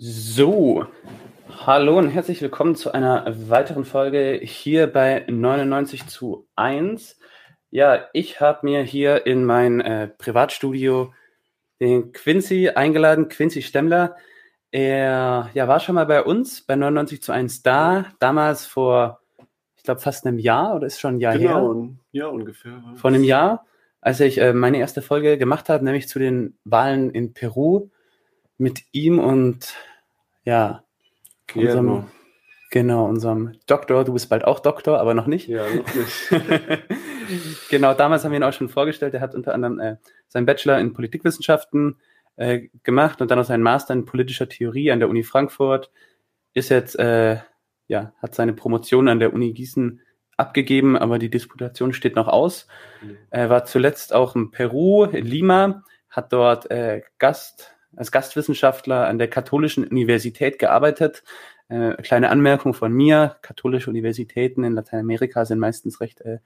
So, hallo und herzlich willkommen zu einer weiteren Folge hier bei 99 zu 1. Ja, ich habe mir hier in mein äh, Privatstudio den Quincy eingeladen, Quincy Stemmler. Er ja, war schon mal bei uns bei 99 zu 1 da, damals vor, ich glaube, fast einem Jahr oder ist schon ein Jahr genau, her? Jahr ungefähr. Vor einem Jahr, als ich äh, meine erste Folge gemacht habe, nämlich zu den Wahlen in Peru mit ihm und ja, unserem, genau, unserem Doktor. Du bist bald auch Doktor, aber noch nicht. Ja, noch nicht. genau, damals haben wir ihn auch schon vorgestellt. Er hat unter anderem äh, seinen Bachelor in Politikwissenschaften äh, gemacht und dann auch seinen Master in politischer Theorie an der Uni Frankfurt. Ist jetzt, äh, ja, hat seine Promotion an der Uni Gießen abgegeben, aber die Disputation steht noch aus. Er war zuletzt auch in Peru, in Lima, hat dort äh, Gast, als Gastwissenschaftler an der Katholischen Universität gearbeitet. Äh, kleine Anmerkung von mir, katholische Universitäten in Lateinamerika sind meistens recht, äh,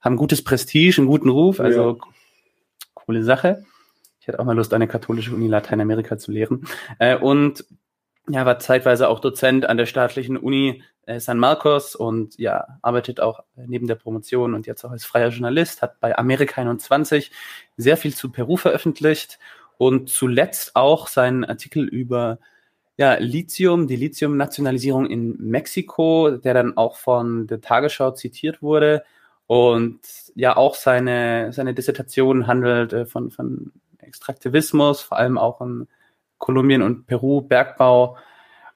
haben gutes Prestige, einen guten Ruf, also Ja. coole Sache. Ich hätte auch mal Lust, eine katholische Uni Lateinamerika zu lehren. Äh, und ja, war zeitweise auch Dozent an der staatlichen Uni äh, San Marcos und ja, arbeitet auch neben der Promotion und jetzt auch als freier Journalist, hat bei Amerika 21 sehr viel zu Peru veröffentlicht und zuletzt auch seinen Artikel über ja, Lithium, die Lithium-Nationalisierung in Mexiko, der dann auch von der Tagesschau zitiert wurde und ja auch seine, seine Dissertation handelt äh, von, von Extraktivismus, vor allem auch in Kolumbien und Peru, Bergbau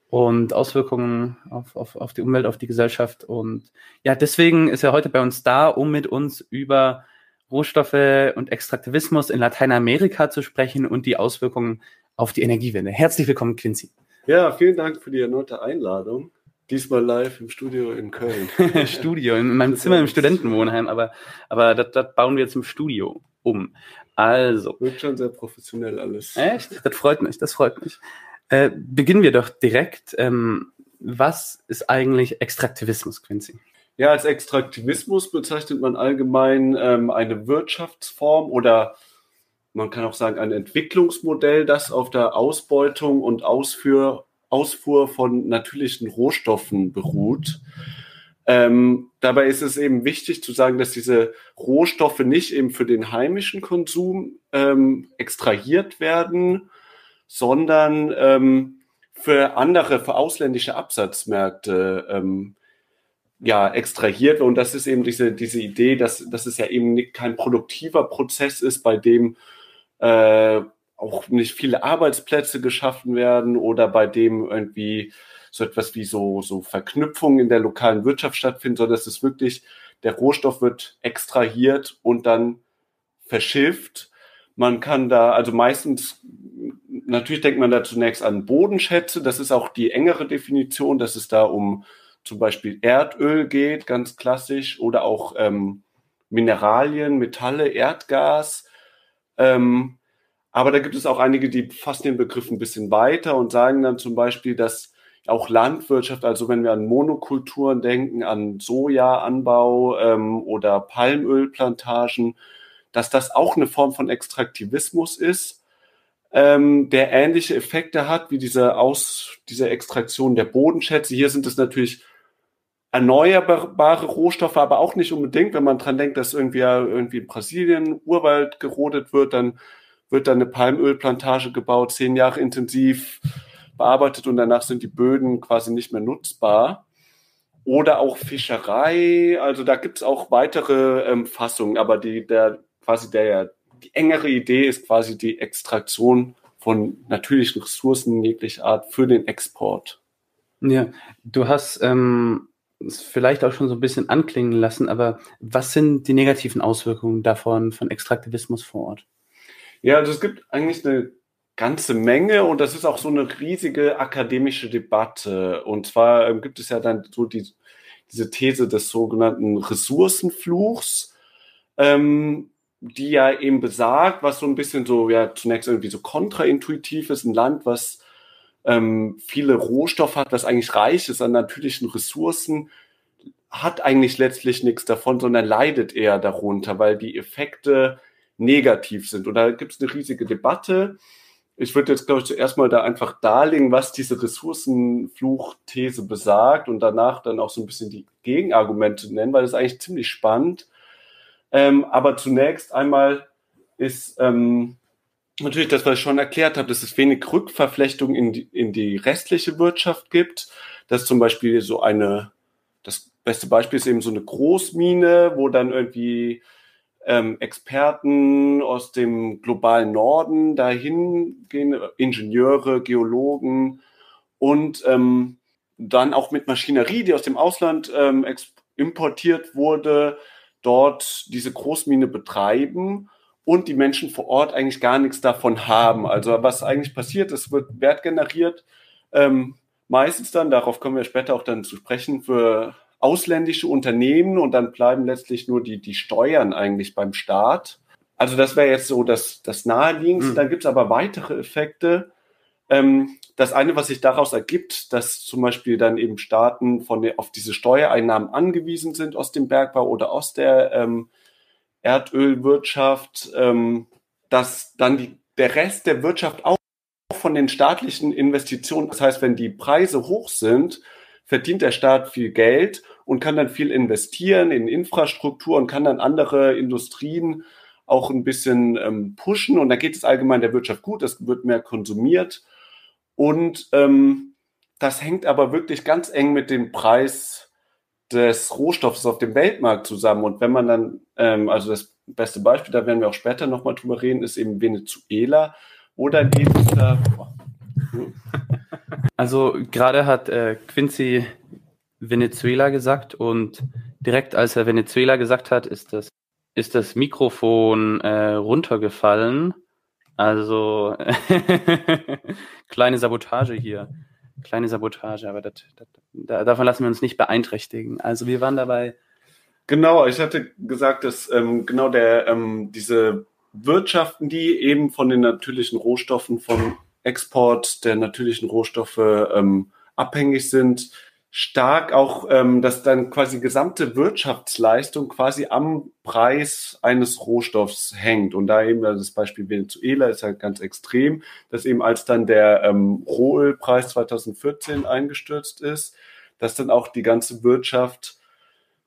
und Auswirkungen auf, auf, auf die Umwelt, auf die Gesellschaft. Und ja, deswegen ist er heute bei uns da, um mit uns über Rohstoffe und Extraktivismus in Lateinamerika zu sprechen und die Auswirkungen auf die Energiewende. Herzlich willkommen, Quincy. Ja, vielen Dank für die erneute Einladung. Diesmal live im Studio in Köln. Studio, in meinem Zimmer im Studentenwohnheim, aber, aber das, das bauen wir zum Studio um. Also, Wirkt schon sehr professionell alles. Echt? Das freut mich, das freut mich. Äh, beginnen wir doch direkt. Ähm, was ist eigentlich Extraktivismus, Quincy? Ja, als Extraktivismus bezeichnet man allgemein ähm, eine Wirtschaftsform oder man kann auch sagen ein Entwicklungsmodell, das auf der Ausbeutung und Ausführ, Ausfuhr von natürlichen Rohstoffen beruht. Ähm, dabei ist es eben wichtig zu sagen, dass diese Rohstoffe nicht eben für den heimischen Konsum ähm, extrahiert werden, sondern ähm, für andere, für ausländische Absatzmärkte ähm, ja, extrahiert. Und das ist eben diese, diese Idee, dass, dass es ja eben kein produktiver Prozess ist, bei dem äh, auch nicht viele Arbeitsplätze geschaffen werden oder bei dem irgendwie so etwas wie so, so Verknüpfungen in der lokalen Wirtschaft stattfinden, sondern es ist wirklich, der Rohstoff wird extrahiert und dann verschifft. Man kann da, also meistens, natürlich denkt man da zunächst an Bodenschätze, das ist auch die engere Definition, dass es da um zum Beispiel Erdöl geht, ganz klassisch, oder auch ähm, Mineralien, Metalle, Erdgas. Ähm, aber da gibt es auch einige, die fassen den Begriff ein bisschen weiter und sagen dann zum Beispiel, dass auch Landwirtschaft, also wenn wir an Monokulturen denken, an Sojaanbau ähm, oder Palmölplantagen, dass das auch eine Form von Extraktivismus ist, ähm, der ähnliche Effekte hat wie diese Aus, diese Extraktion der Bodenschätze. Hier sind es natürlich erneuerbare Rohstoffe, aber auch nicht unbedingt, wenn man dran denkt, dass irgendwie, irgendwie in Brasilien Urwald gerodet wird, dann wird da eine Palmölplantage gebaut, zehn Jahre intensiv bearbeitet und danach sind die Böden quasi nicht mehr nutzbar. Oder auch Fischerei, also da gibt es auch weitere ähm, Fassungen, aber die, der quasi der, die engere Idee ist quasi die Extraktion von natürlichen Ressourcen jeglicher Art für den Export. Ja, du hast ähm, es vielleicht auch schon so ein bisschen anklingen lassen, aber was sind die negativen Auswirkungen davon von Extraktivismus vor Ort? Ja, also es gibt eigentlich eine ganze Menge und das ist auch so eine riesige akademische Debatte. Und zwar ähm, gibt es ja dann so die, diese These des sogenannten Ressourcenfluchs, ähm, die ja eben besagt, was so ein bisschen so, ja, zunächst irgendwie so kontraintuitiv ist, ein Land, was ähm, viele Rohstoffe hat, was eigentlich reich ist an natürlichen Ressourcen, hat eigentlich letztlich nichts davon, sondern leidet eher darunter, weil die Effekte negativ sind. Und da gibt es eine riesige Debatte. ich würde jetzt, glaube ich, zuerst mal da einfach darlegen, was diese Ressourcenfluchthese besagt und danach dann auch so ein bisschen die Gegenargumente nennen, weil das ist eigentlich ziemlich spannend. Ähm, aber zunächst einmal ist ähm, natürlich das, was ich schon erklärt habe, dass es wenig Rückverflechtung in die, in die restliche Wirtschaft gibt. Dass zum Beispiel so eine, das beste Beispiel ist eben so eine Großmine, wo dann irgendwie ähm, Experten aus dem globalen Norden dahin gehen, Ingenieure, Geologen und ähm, dann auch mit Maschinerie, die aus dem Ausland ähm, importiert wurde, dort diese Großmine betreiben und die Menschen vor Ort eigentlich gar nichts davon haben. Also was eigentlich passiert, es wird Wert generiert, ähm, meistens dann, darauf kommen wir später auch dann zu sprechen, für ausländische Unternehmen und dann bleiben letztlich nur die, die Steuern eigentlich beim Staat. Also das wäre jetzt so das, das Naheliegendste. Mhm. Dann gibt es aber weitere Effekte. Ähm, das eine, was sich daraus ergibt, dass zum Beispiel dann eben Staaten von der, auf diese Steuereinnahmen angewiesen sind aus dem Bergbau oder aus der ähm, Erdölwirtschaft, ähm, dass dann die, der Rest der Wirtschaft auch von den staatlichen Investitionen, das heißt, wenn die Preise hoch sind, verdient der Staat viel Geld und kann dann viel investieren in Infrastruktur und kann dann andere Industrien auch ein bisschen ähm, pushen. Und da geht es allgemein der Wirtschaft gut, es wird mehr konsumiert. Und ähm, das hängt aber wirklich ganz eng mit dem Preis des Rohstoffs auf dem Weltmarkt zusammen. Und wenn man dann, ähm, also das beste Beispiel, da werden wir auch später nochmal drüber reden, ist eben Venezuela. Oder eben da. Also gerade hat äh, Quincy Venezuela gesagt und direkt als er Venezuela gesagt hat, ist das, ist das Mikrofon äh, runtergefallen. Also kleine Sabotage hier. Kleine Sabotage, aber das, das, da, davon lassen wir uns nicht beeinträchtigen. Also wir waren dabei. Genau, ich hatte gesagt, dass ähm, genau der ähm, diese Wirtschaften, die eben von den natürlichen Rohstoffen, vom Export der natürlichen Rohstoffe ähm, abhängig sind, stark auch, ähm, dass dann quasi gesamte Wirtschaftsleistung quasi am Preis eines Rohstoffs hängt. Und da eben das Beispiel Venezuela ist halt ganz extrem, dass eben als dann der ähm, Rohölpreis 2014 eingestürzt ist, dass dann auch die ganze Wirtschaft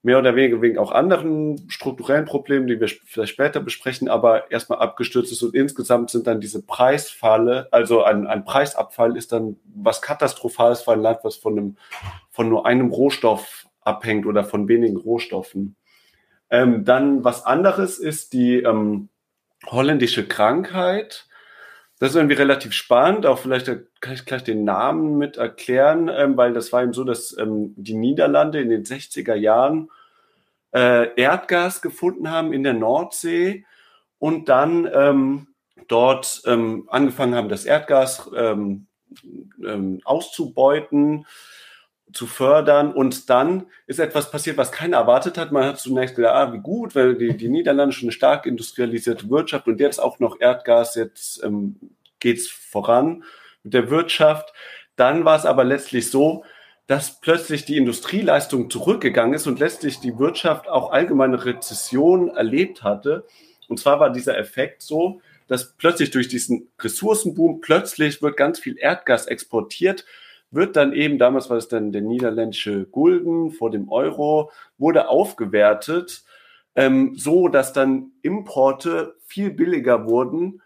mehr oder weniger wegen auch anderen strukturellen Problemen, die wir vielleicht später besprechen, aber erstmal abgestürzt ist und insgesamt sind dann diese Preisfalle, also ein, ein Preisabfall ist dann was Katastrophales für ein Land, was von einem, von nur einem Rohstoff abhängt oder von wenigen Rohstoffen. Ähm, dann was anderes ist die ähm, holländische Krankheit. Das ist irgendwie relativ spannend, auch vielleicht kann ich gleich den Namen mit erklären, ähm, weil das war eben so, dass ähm, die Niederlande in den 60er Jahren äh, Erdgas gefunden haben in der Nordsee und dann ähm, dort ähm, angefangen haben, das Erdgas ähm, ähm, auszubeuten zu fördern. Und dann ist etwas passiert, was keiner erwartet hat. Man hat zunächst gedacht, ah, wie gut, weil die, die Niederlande schon eine stark industrialisierte Wirtschaft und jetzt auch noch Erdgas, jetzt ähm, geht's voran mit der Wirtschaft. Dann war es aber letztlich so, dass plötzlich die Industrieleistung zurückgegangen ist und letztlich die Wirtschaft auch allgemeine Rezession erlebt hatte. Und zwar war dieser Effekt so, dass plötzlich durch diesen Ressourcenboom plötzlich wird ganz viel Erdgas exportiert wird dann eben, damals war es dann der niederländische Gulden vor dem Euro, wurde aufgewertet, ähm, so dass dann Importe viel billiger wurden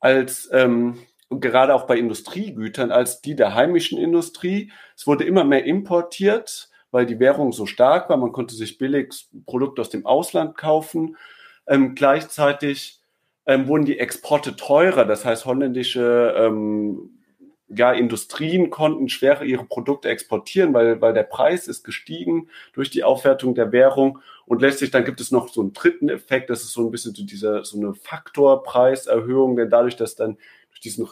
als ähm, gerade auch bei Industriegütern als die der heimischen Industrie. Es wurde immer mehr importiert, weil die Währung so stark war. Man konnte sich billig Produkte aus dem Ausland kaufen. Ähm, gleichzeitig ähm, wurden die Exporte teurer. Das heißt, holländische ähm, ja, Industrien konnten schwerer ihre Produkte exportieren, weil, weil der Preis ist gestiegen durch die Aufwertung der Währung. Und letztlich dann gibt es noch so einen dritten Effekt, das ist so ein bisschen so dieser, so eine Faktorpreiserhöhung, denn dadurch, dass dann durch diesen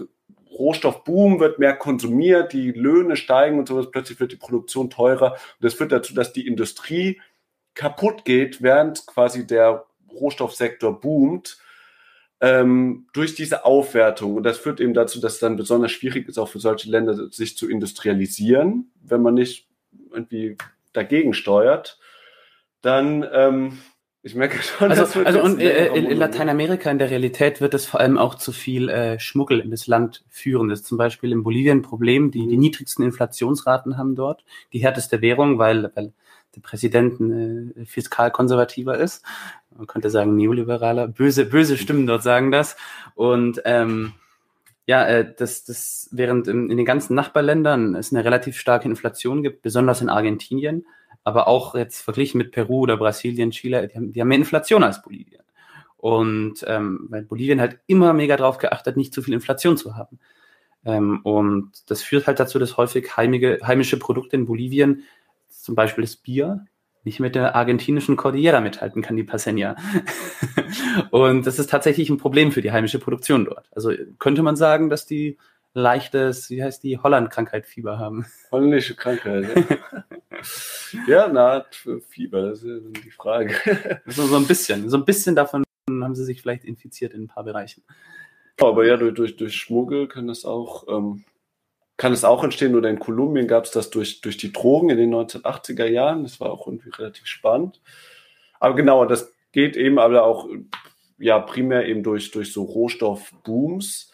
Rohstoffboom wird mehr konsumiert, die Löhne steigen und sowas, plötzlich wird die Produktion teurer. Und das führt dazu, dass die Industrie kaputt geht, während quasi der Rohstoffsektor boomt ähm, durch diese Aufwertung. Und das führt eben dazu, dass es dann besonders schwierig ist, auch für solche Länder, sich zu industrialisieren, wenn man nicht irgendwie dagegen steuert. Dann ähm, Ich merke schon, also, das wird also und äh, in, in. Lateinamerika in der Realität wird es vor allem auch zu viel äh, Schmuggel in das Land führen. Das ist zum Beispiel in Bolivien ein Problem. Die, die Mhm. niedrigsten Inflationsraten haben dort, die härteste Währung, weil, weil der Präsident ein äh, fiskal konservativer ist. Man könnte sagen neoliberaler. Böse, böse Stimmen dort sagen das. Und ähm, ja, äh, das, das während in, in den ganzen Nachbarländern es eine relativ starke Inflation gibt, besonders in Argentinien, aber auch jetzt verglichen mit Peru oder Brasilien, Chile, die haben, die haben mehr Inflation als Bolivien. Und ähm, weil Bolivien halt immer mega drauf geachtet, nicht zu viel Inflation zu haben. Ähm, und das führt halt dazu, dass häufig heimige, heimische Produkte in Bolivien, zum Beispiel das Bier, nicht mit der argentinischen Cordillera mithalten kann, die Paseña. und das ist tatsächlich ein Problem für die heimische Produktion dort. Also könnte man sagen, dass die leichtes, wie heißt die, Holland-Krankheit Fieber haben. Holländische Krankheit. Ja, ja na, für Fieber, das ist die Frage. So, so ein bisschen. So ein bisschen davon haben sie sich vielleicht infiziert in ein paar Bereichen. Aber ja, durch, durch, durch Schmuggel kann das auch, ähm, kann es auch entstehen. Oder in Kolumbien gab es das durch, durch die Drogen in den 1980er Jahren. Das war auch irgendwie relativ spannend. Aber genau, das geht eben aber auch ja primär eben durch, durch so Rohstoffbooms.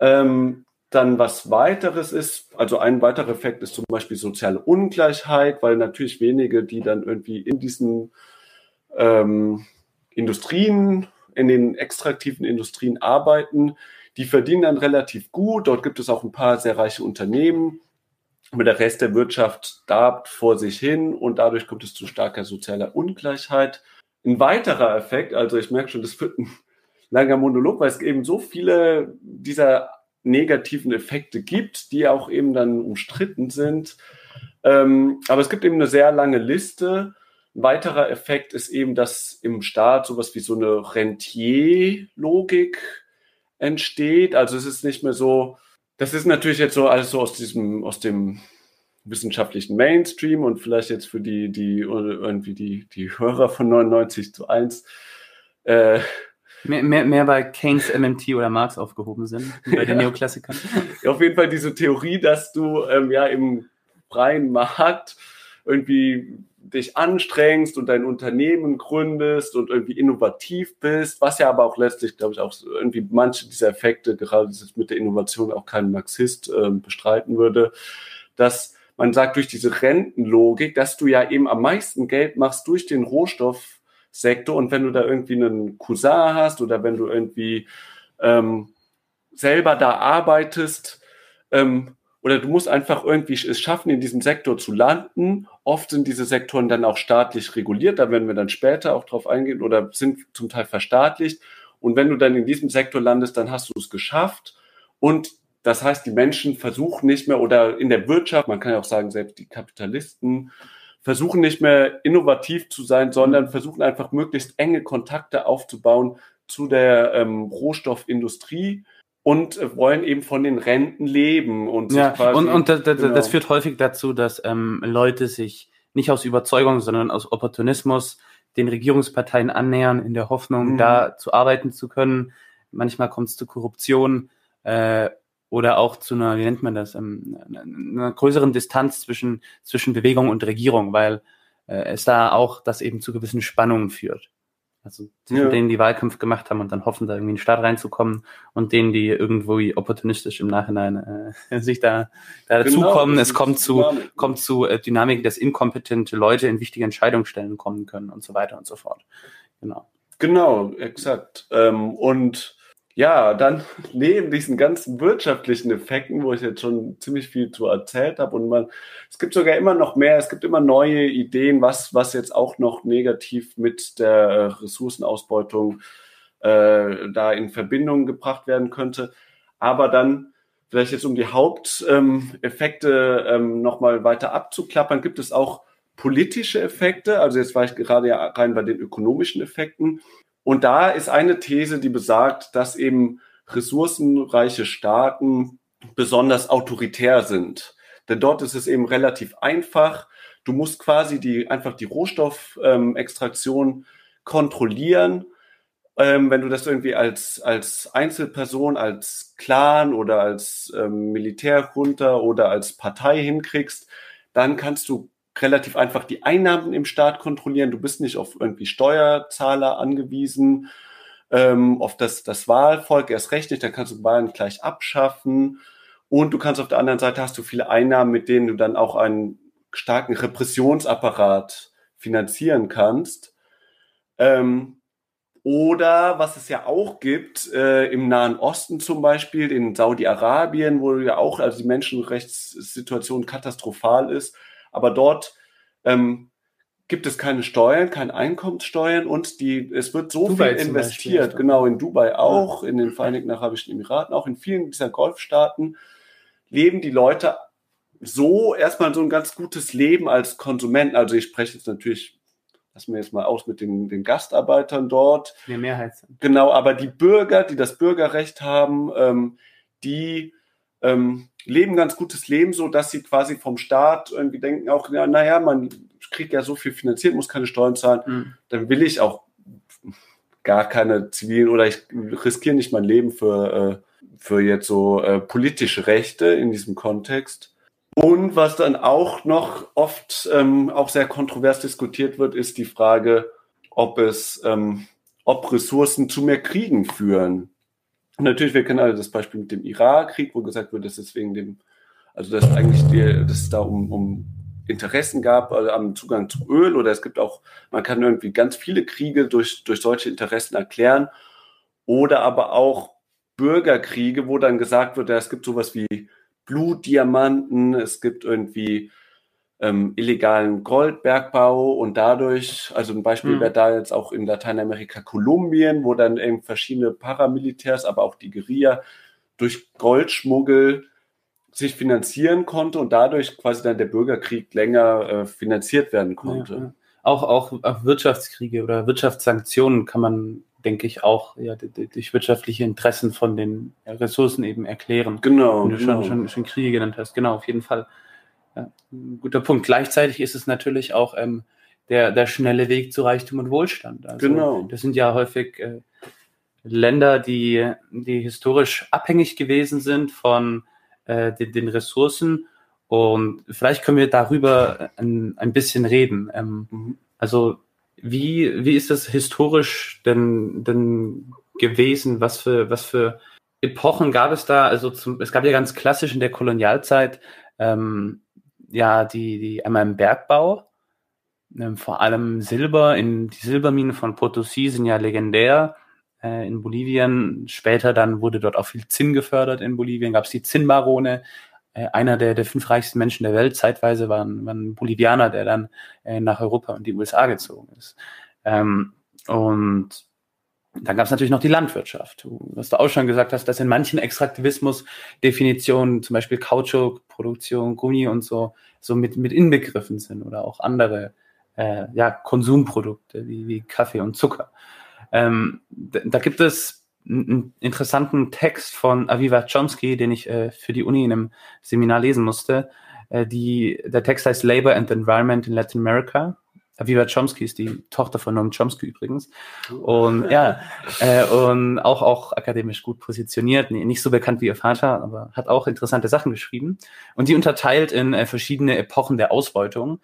Ähm, dann was weiteres ist, also ein weiterer Effekt ist zum Beispiel soziale Ungleichheit, weil natürlich wenige, die dann irgendwie in diesen ähm, Industrien, in den extraktiven Industrien arbeiten, die verdienen dann relativ gut. Dort gibt es auch ein paar sehr reiche Unternehmen. Aber der Rest der Wirtschaft darbt vor sich hin und dadurch kommt es zu starker sozialer Ungleichheit. Ein weiterer Effekt, also ich merke schon, das wird ein langer Monolog, weil es eben so viele dieser negativen Effekte gibt, die auch eben dann umstritten sind. Ähm, aber es gibt eben eine sehr lange Liste. Ein weiterer Effekt ist eben, dass im Staat sowas wie so eine Rentier-Logik entsteht. Also es ist nicht mehr so, das ist natürlich jetzt so alles so aus diesem, aus dem wissenschaftlichen Mainstream und vielleicht jetzt für die, die irgendwie die, die Hörer von 99 zu 1 äh, Mehr, mehr, mehr bei Keynes, MMT oder Marx aufgehoben sind, bei den Ja. Neoklassikern. auf jeden Fall diese Theorie, dass du ähm, ja im freien Markt irgendwie dich anstrengst und dein Unternehmen gründest und irgendwie innovativ bist, was ja aber auch letztlich, glaube ich, auch irgendwie manche dieser Effekte, gerade mit der Innovation auch kein Marxist ähm, bestreiten würde, dass man sagt, durch diese Rentenlogik, dass du ja eben am meisten Geld machst durch den Rohstoffsektor und wenn du da irgendwie einen Cousin hast oder wenn du irgendwie ähm, selber da arbeitest, ähm, oder du musst einfach irgendwie es schaffen, in diesem Sektor zu landen. Oft sind diese Sektoren dann auch staatlich reguliert, da werden wir dann später auch drauf eingehen, oder sind zum Teil verstaatlicht. Und wenn du dann in diesem Sektor landest, dann hast du es geschafft. Und das heißt, die Menschen versuchen nicht mehr, oder in der Wirtschaft, man kann ja auch sagen, selbst die Kapitalisten, versuchen nicht mehr innovativ zu sein, sondern versuchen einfach möglichst enge Kontakte aufzubauen zu der ähm, Rohstoffindustrie und wollen eben von den Renten leben und Ja, quasi, und, und das, das, genau. das führt häufig dazu, dass ähm, Leute sich nicht aus Überzeugung, sondern aus Opportunismus den Regierungsparteien annähern, in der Hoffnung, Mhm. da zu arbeiten zu können. Manchmal kommt es zu Korruption äh, oder auch zu einer, wie nennt man das, ähm, einer, einer größeren Distanz zwischen, zwischen Bewegung und Regierung, weil äh, es da auch das eben zu gewissen Spannungen führt. Also zwischen Ja. denen, die Wahlkampf gemacht haben und dann hoffen, da irgendwie in den Staat reinzukommen und denen, die irgendwo opportunistisch im Nachhinein äh, sich da, da Genau, dazukommen. es kommt zu, Dynamik. kommt zu äh, Dynamiken, dass inkompetente Leute in wichtige Entscheidungsstellen kommen können und so weiter und so fort. Genau. Genau, exakt. Ähm, und ja, dann neben diesen ganzen wirtschaftlichen Effekten, wo ich jetzt schon ziemlich viel zu erzählt habe, und man, es gibt sogar immer noch mehr, es gibt immer neue Ideen, was, was jetzt auch noch negativ mit der Ressourcenausbeutung äh, da in Verbindung gebracht werden könnte. Aber dann vielleicht jetzt um die Haupteffekte ähm, ähm, nochmal weiter abzuklappern, gibt es auch politische Effekte. Also jetzt war ich gerade ja rein bei den ökonomischen Effekten. Und da ist eine These, die besagt, dass eben ressourcenreiche Staaten besonders autoritär sind. Denn dort ist es eben relativ einfach. Du musst quasi die, einfach die Rohstoffextraktion kontrollieren. Ähm, wenn du das irgendwie als, als Einzelperson, als Clan oder als ähm, Militärjunta oder als Partei hinkriegst, dann kannst du relativ einfach die Einnahmen im Staat kontrollieren. Du bist nicht auf irgendwie Steuerzahler angewiesen, ähm, auf das, das Wahlvolk erst recht nicht, dann kannst du Wahlen gleich abschaffen. Und du kannst auf der anderen Seite hast du viele Einnahmen, mit denen du dann auch einen starken Repressionsapparat finanzieren kannst. Ähm, oder was es ja auch gibt, äh, im Nahen Osten zum Beispiel, in Saudi-Arabien, wo ja auch also die Menschenrechtssituation katastrophal ist, aber dort ähm, gibt es keine Steuern, keine Einkommenssteuern und die, es wird so Dubai viel investiert, Beispiel, genau, in Dubai auch, in den Vereinigten Arabischen Emiraten, auch in vielen dieser Golfstaaten leben die Leute so erstmal so ein ganz gutes Leben als Konsumenten. Also ich spreche jetzt natürlich lassen wir jetzt mal aus mit den, den Gastarbeitern dort. Die Mehrheit. Genau, aber die Bürger, die das Bürgerrecht haben, ähm, die ähm, leben ganz gutes Leben, so dass sie quasi vom Staat irgendwie denken, auch, ja, naja, man kriegt ja so viel finanziert, muss keine Steuern zahlen, mhm. dann will ich auch gar keine zivilen oder ich riskiere nicht mein Leben für, äh, für jetzt so äh, politische Rechte in diesem Kontext. Und was dann auch noch oft ähm, auch sehr kontrovers diskutiert wird, ist die Frage, ob es, ähm, ob Ressourcen zu mehr Kriegen führen. Und natürlich, wir kennen alle das Beispiel mit dem Irakkrieg, wo gesagt wird, dass es wegen dem, also dass eigentlich die, dass es da um, um Interessen gab also am Zugang zu Öl oder es gibt auch, man kann irgendwie ganz viele Kriege durch, durch solche Interessen erklären oder aber auch Bürgerkriege, wo dann gesagt wird, ja, es gibt sowas wie Blutdiamanten, es gibt irgendwie ähm, illegalen Goldbergbau und dadurch, also ein Beispiel mhm. wäre da jetzt auch in Lateinamerika Kolumbien, wo dann eben verschiedene Paramilitärs, aber auch die Guerilla durch Goldschmuggel sich finanzieren konnte und dadurch quasi dann der Bürgerkrieg länger äh, finanziert werden konnte. Ja. Auch, auch, auch Wirtschaftskriege oder Wirtschaftssanktionen kann man denke ich, auch ja, durch wirtschaftliche Interessen von den Ressourcen eben erklären. Genau. Wie du genau. Schon, schon, schon Kriege genannt hast. Genau, auf jeden Fall. Ja, ein guter Punkt. Gleichzeitig ist es natürlich auch ähm, der, der schnelle Weg zu Reichtum und Wohlstand. Also, genau. Das sind ja häufig äh, Länder, die, die historisch abhängig gewesen sind von äh, den, den Ressourcen. Und vielleicht können wir darüber ein, ein bisschen reden. Ähm, mhm. Also wie, wie ist das historisch denn, denn gewesen? Was für, was für Epochen gab es da? Also zum, es gab ja ganz klassisch in der Kolonialzeit ähm, ja die, die einmal im Bergbau, ähm, vor allem Silber. In die Silberminen von Potosí sind ja legendär äh, in Bolivien. Später dann wurde dort auch viel Zinn gefördert in Bolivien. Gab es die Zinnbarone, äh, einer der, der fünf reichsten Menschen der Welt. Zeitweise war ein, war ein Bolivianer, der dann äh, nach Europa und die USA gezogen ist. Ähm, und dann gab es natürlich noch die Landwirtschaft. Was du auch schon gesagt hast, dass in manchen Extraktivismus-Definitionen zum Beispiel Kautschukproduktion, Gummi und so, so mit, mit inbegriffen sind oder auch andere äh, ja, Konsumprodukte wie, wie Kaffee und Zucker. Ähm, da gibt es einen interessanten Text von Aviva Chomsky, den ich äh, für die Uni in einem Seminar lesen musste. Äh, die, der Text heißt Labor and the Environment in Latin America. Aviva Chomsky ist die Tochter von Noam Chomsky übrigens. Und ja, äh, und auch, auch akademisch gut positioniert, nicht so bekannt wie ihr Vater, aber hat auch interessante Sachen geschrieben. Und die unterteilt in äh, verschiedene Epochen der Ausbeutung,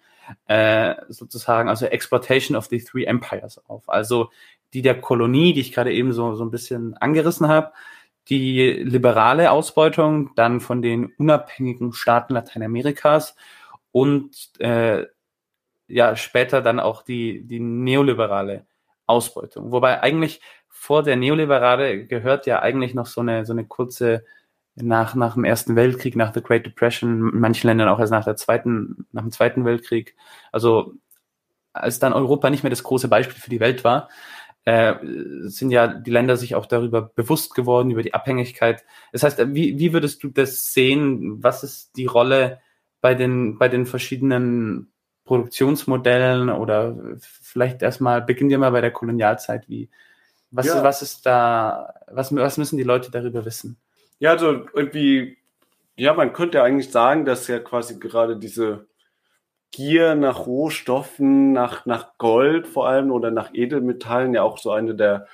äh, sozusagen, also Exploitation of the Three Empires auf. Also die der Kolonie, die ich gerade eben so, so ein bisschen angerissen habe, die liberale Ausbeutung dann von den unabhängigen Staaten Lateinamerikas und äh, ja später dann auch die, die neoliberale Ausbeutung. Wobei eigentlich vor der Neoliberale gehört ja eigentlich noch so eine, so eine kurze nach, nach dem Ersten Weltkrieg, nach der Great Depression, in manchen Ländern auch erst nach der zweiten, nach dem Zweiten Weltkrieg. Also als dann Europa nicht mehr das große Beispiel für die Welt war, äh, sind ja die Länder sich auch darüber bewusst geworden, über die Abhängigkeit. Das heißt, wie, wie würdest du das sehen? Was ist die Rolle bei den, bei den verschiedenen Produktionsmodellen oder vielleicht erstmal, beginnen wir mal bei der Kolonialzeit, wie, was, ja. was ist da, was, was müssen die Leute darüber wissen? Ja, also irgendwie, ja, man könnte eigentlich sagen, dass ja quasi gerade diese Gier nach Rohstoffen, nach, nach Gold vor allem oder nach Edelmetallen ja auch so eine der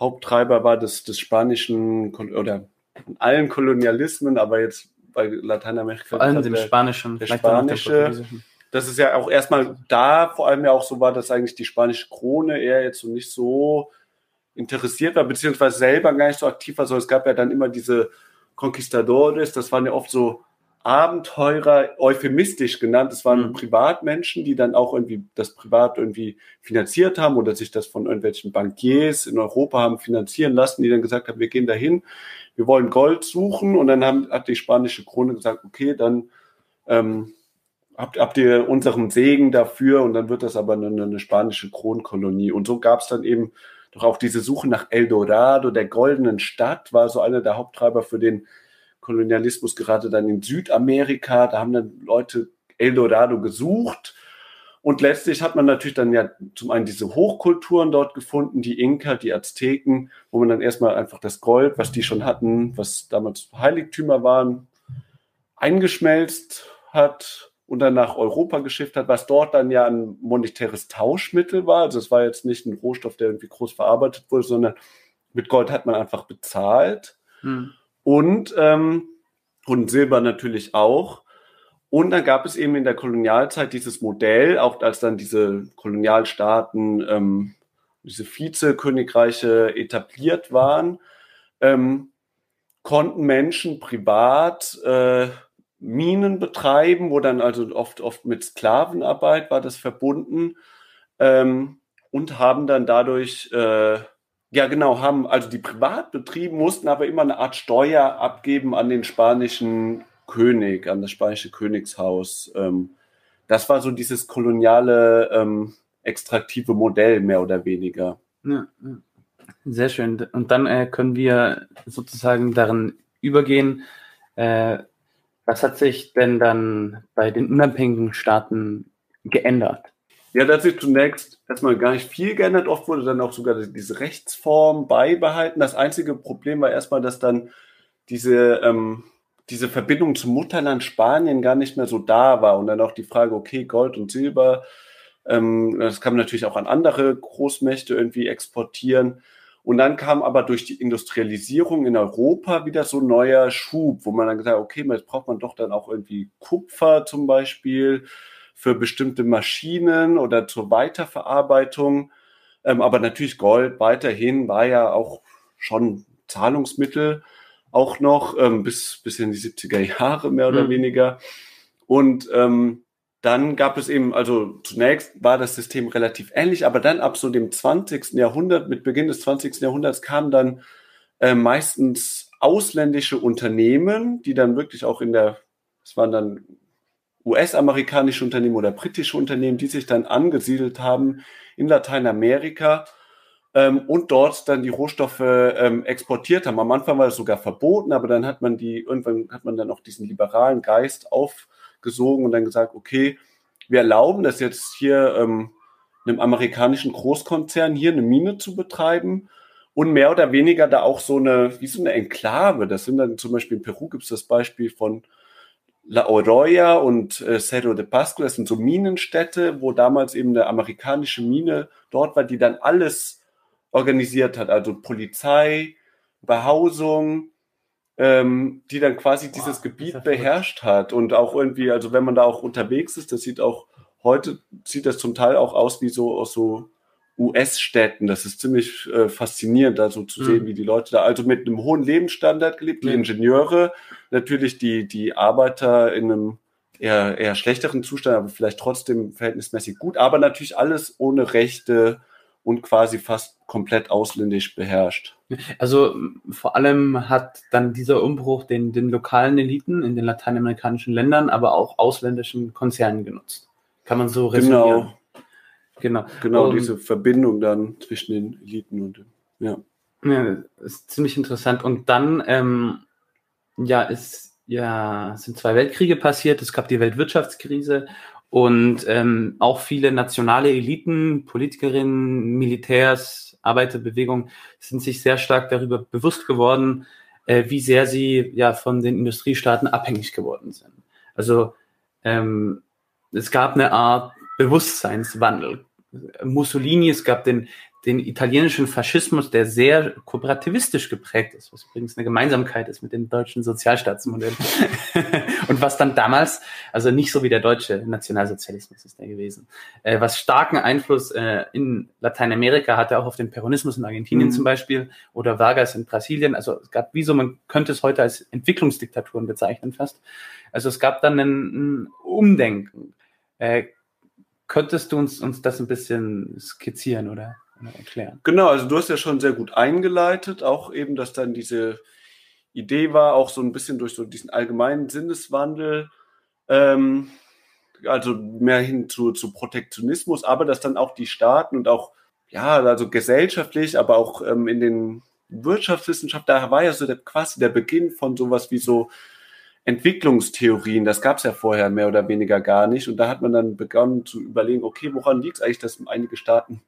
Haupttreiber war des, des spanischen oder in allen Kolonialismen, aber jetzt bei Lateinamerika. Vor allem dem der, spanischen, der spanische, dass es ja auch erstmal da vor allem ja auch so war, dass eigentlich die spanische Krone eher jetzt so nicht so interessiert war, beziehungsweise selber gar nicht so aktiv war, sondern es gab ja dann immer diese Conquistadores, das waren ja oft so Abenteurer, euphemistisch genannt. Es waren mhm. Privatmenschen, die dann auch irgendwie das privat irgendwie finanziert haben oder sich das von irgendwelchen Bankiers in Europa haben finanzieren lassen, die dann gesagt haben, wir gehen dahin, wir wollen Gold suchen und dann haben, hat die spanische Krone gesagt, okay, dann ähm, habt, habt ihr unseren Segen dafür und dann wird das aber eine, eine spanische Kronkolonie. Und so gab es dann eben doch auch diese Suche nach El Dorado, der goldenen Stadt, war so einer der Haupttreiber für den Kolonialismus, gerade dann in Südamerika. Da haben dann Leute El Dorado gesucht. Und letztlich hat man natürlich dann ja zum einen diese Hochkulturen dort gefunden, die Inka, die Azteken, wo man dann erstmal einfach das Gold, was die schon hatten, was damals Heiligtümer waren, eingeschmelzt hat und dann nach Europa geschifft hat, was dort dann ja ein monetäres Tauschmittel war. Also es war jetzt nicht ein Rohstoff, der irgendwie groß verarbeitet wurde, sondern mit Gold hat man einfach bezahlt. Hm. Und, ähm, und Silber natürlich auch. Und dann gab es eben in der Kolonialzeit dieses Modell, auch als dann diese Kolonialstaaten, ähm, diese Vizekönigreiche etabliert waren, ähm, konnten Menschen privat äh, Minen betreiben, wo dann also oft, oft mit Sklavenarbeit war das verbunden ähm, und haben dann dadurch, äh, ja genau, haben also die Privatbetriebe mussten aber immer eine Art Steuer abgeben an den spanischen König, an das spanische Königshaus. Ähm, das war so dieses koloniale ähm, extraktive Modell mehr oder weniger. Ja, sehr schön. Und dann äh, können wir sozusagen darin übergehen, äh, was hat sich denn dann bei den unabhängigen Staaten geändert? Ja, da hat sich zunächst erstmal gar nicht viel geändert. Oft wurde dann auch sogar diese Rechtsform beibehalten. Das einzige Problem war erstmal, dass dann diese, ähm, diese Verbindung zum Mutterland Spanien gar nicht mehr so da war. Und dann auch die Frage, okay, Gold und Silber, ähm, das kann man natürlich auch an andere Großmächte irgendwie exportieren. Und dann kam aber durch die Industrialisierung in Europa wieder so ein neuer Schub, wo man dann gesagt hat, okay, jetzt braucht man doch dann auch irgendwie Kupfer zum Beispiel für bestimmte Maschinen oder zur Weiterverarbeitung. Ähm, aber natürlich Gold weiterhin war ja auch schon Zahlungsmittel, auch noch ähm, bis, bis in die 70er Jahre mehr oder mhm. weniger. Und ähm, dann gab es eben, also zunächst war das System relativ ähnlich, aber dann ab so dem 20. Jahrhundert, mit Beginn des 20. Jahrhunderts kamen dann äh, meistens ausländische Unternehmen, die dann wirklich auch in der, es waren dann US-amerikanische Unternehmen oder britische Unternehmen, die sich dann angesiedelt haben in Lateinamerika ähm, und dort dann die Rohstoffe ähm, exportiert haben. Am Anfang war das sogar verboten, aber dann hat man die, irgendwann hat man dann auch diesen liberalen Geist auf gesogen und dann gesagt, okay, wir erlauben das jetzt hier ähm, einem amerikanischen Großkonzern hier eine Mine zu betreiben und mehr oder weniger da auch so eine, wie so eine Enklave. Das sind dann zum Beispiel in Peru gibt es das Beispiel von La Oroya und äh, Cerro de Pasco, das sind so Minenstädte, wo damals eben eine amerikanische Mine dort war, die dann alles organisiert hat, also Polizei, Behausung, ähm, die dann quasi Boah, dieses Gebiet beherrscht hat und auch irgendwie, also wenn man da auch unterwegs ist, das sieht auch heute sieht das zum Teil auch aus wie so aus so US-Städten. Das ist ziemlich äh, faszinierend, da so zu mhm. sehen, wie die Leute da also mit einem hohen Lebensstandard gelebt, die mhm. Ingenieure, natürlich die die Arbeiter in einem eher, eher schlechteren Zustand, aber vielleicht trotzdem verhältnismäßig gut, aber natürlich alles ohne Rechte und quasi fast komplett ausländisch beherrscht. Also vor allem hat dann dieser Umbruch den, den lokalen Eliten in den lateinamerikanischen Ländern, aber auch ausländischen Konzernen genutzt. Kann man so resümieren. Genau. Genau, genau und, diese Verbindung dann zwischen den Eliten und ja. Ja, ist ziemlich interessant. Und dann, ähm, ja, ist, ja, sind zwei Weltkriege passiert. Es gab die Weltwirtschaftskrise und ähm, auch viele nationale Eliten, Politikerinnen, Militärs, Arbeiterbewegung sind sich sehr stark darüber bewusst geworden, äh, wie sehr sie ja von den Industriestaaten abhängig geworden sind. Also ähm, es gab eine Art Bewusstseinswandel Mussolini, es gab den, den italienischen Faschismus, der sehr kooperativistisch geprägt ist, was übrigens eine Gemeinsamkeit ist mit dem deutschen Sozialstaatsmodell. und was dann damals, also nicht so wie der deutsche Nationalsozialismus ist der gewesen, äh, was starken Einfluss äh, in Lateinamerika hatte, auch auf den Peronismus in Argentinien mhm. zum Beispiel oder Vargas in Brasilien. Also es gab wie so, man könnte es heute als Entwicklungsdiktaturen bezeichnen fast. Also es gab dann ein, ein Umdenken. Äh, könntest du uns, uns das ein bisschen skizzieren oder? Erklären. Genau, also du hast ja schon sehr gut eingeleitet, auch eben, dass dann diese Idee war, auch so ein bisschen durch so diesen allgemeinen Sinneswandel, ähm, also mehr hin zu, zu Protektionismus, aber dass dann auch die Staaten und auch, ja, also gesellschaftlich, aber auch ähm, in den Wirtschaftswissenschaften, da war ja so der, quasi der Beginn von sowas wie so Entwicklungstheorien, das gab es ja vorher mehr oder weniger gar nicht. Und da hat man dann begonnen zu überlegen, okay, woran liegt es eigentlich, dass einige Staaten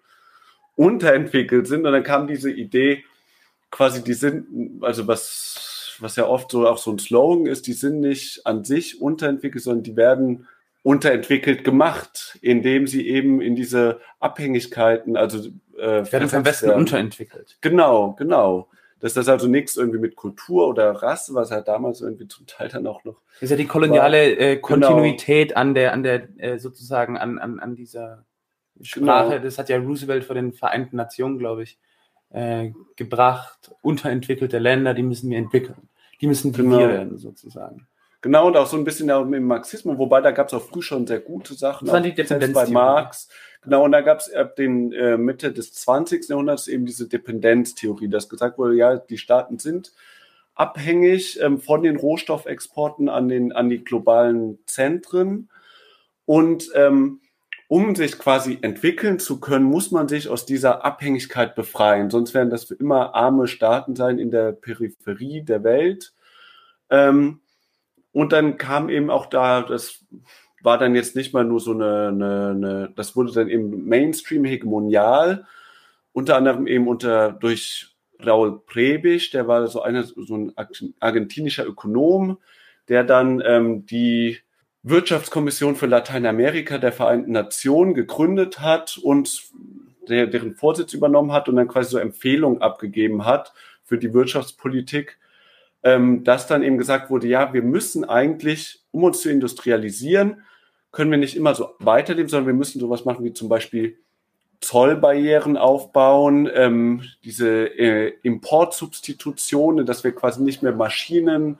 unterentwickelt sind. Und dann kam diese Idee, quasi, die sind, also was, was ja oft so auch so ein Slogan ist, die sind nicht an sich unterentwickelt, sondern die werden unterentwickelt gemacht, indem sie eben in diese Abhängigkeiten, also äh, werden vom Westen werden. unterentwickelt. Genau, genau. Dass das also nichts irgendwie mit Kultur oder Rasse, was ja damals irgendwie zum Teil dann auch noch. Das ist ja die koloniale äh, Kontinuität genau. an der, an der äh, sozusagen an, an, an dieser Sprache, genau. das hat ja Roosevelt vor den Vereinten Nationen, glaube ich, äh, gebracht. Unterentwickelte Länder, die müssen wir entwickeln. Die müssen genau. wir werden, sozusagen. Genau, und auch so ein bisschen auch im Marxismus, wobei da gab es auch früh schon sehr gute Sachen. Das war die Dependenz bei Marx. Genau, und da gab es ab den äh, Mitte des 20. Jahrhunderts eben diese Dependenztheorie, dass gesagt wurde, ja, die Staaten sind abhängig ähm, von den Rohstoffexporten an, den, an die globalen Zentren. Und ähm, um sich quasi entwickeln zu können, muss man sich aus dieser Abhängigkeit befreien. Sonst werden das für immer arme Staaten sein in der Peripherie der Welt. Ähm, und dann kam eben auch da, das war dann jetzt nicht mal nur so eine, eine, eine das wurde dann eben Mainstream hegemonial, unter anderem eben unter durch Raul Prebisch, der war so einer so ein argentinischer Ökonom, der dann ähm, die Wirtschaftskommission für Lateinamerika der Vereinten Nationen gegründet hat und der, deren Vorsitz übernommen hat und dann quasi so Empfehlungen abgegeben hat für die Wirtschaftspolitik, ähm, dass dann eben gesagt wurde, ja, wir müssen eigentlich, um uns zu industrialisieren, können wir nicht immer so weiterleben, sondern wir müssen sowas machen wie zum Beispiel Zollbarrieren aufbauen, ähm, diese äh, Importsubstitutionen, dass wir quasi nicht mehr Maschinen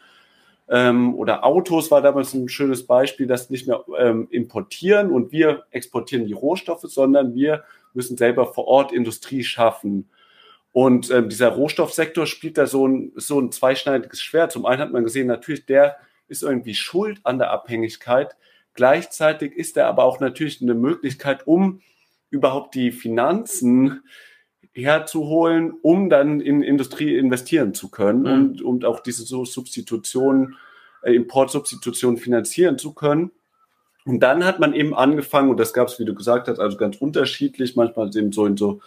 ähm, oder Autos war damals ein schönes Beispiel, das nicht mehr ähm, importieren und wir exportieren die Rohstoffe, sondern wir müssen selber vor Ort Industrie schaffen. Und ähm, dieser Rohstoffsektor spielt da so ein, so ein zweischneidiges Schwert. Zum einen hat man gesehen, natürlich, der ist irgendwie schuld an der Abhängigkeit. Gleichzeitig ist er aber auch natürlich eine Möglichkeit, um überhaupt die Finanzen herzuholen, um dann in Industrie investieren zu können mhm. und, und auch diese Substitution, äh, Importsubstitution finanzieren zu können. Und dann hat man eben angefangen, und das gab es, wie du gesagt hast, also ganz unterschiedlich, manchmal eben so in so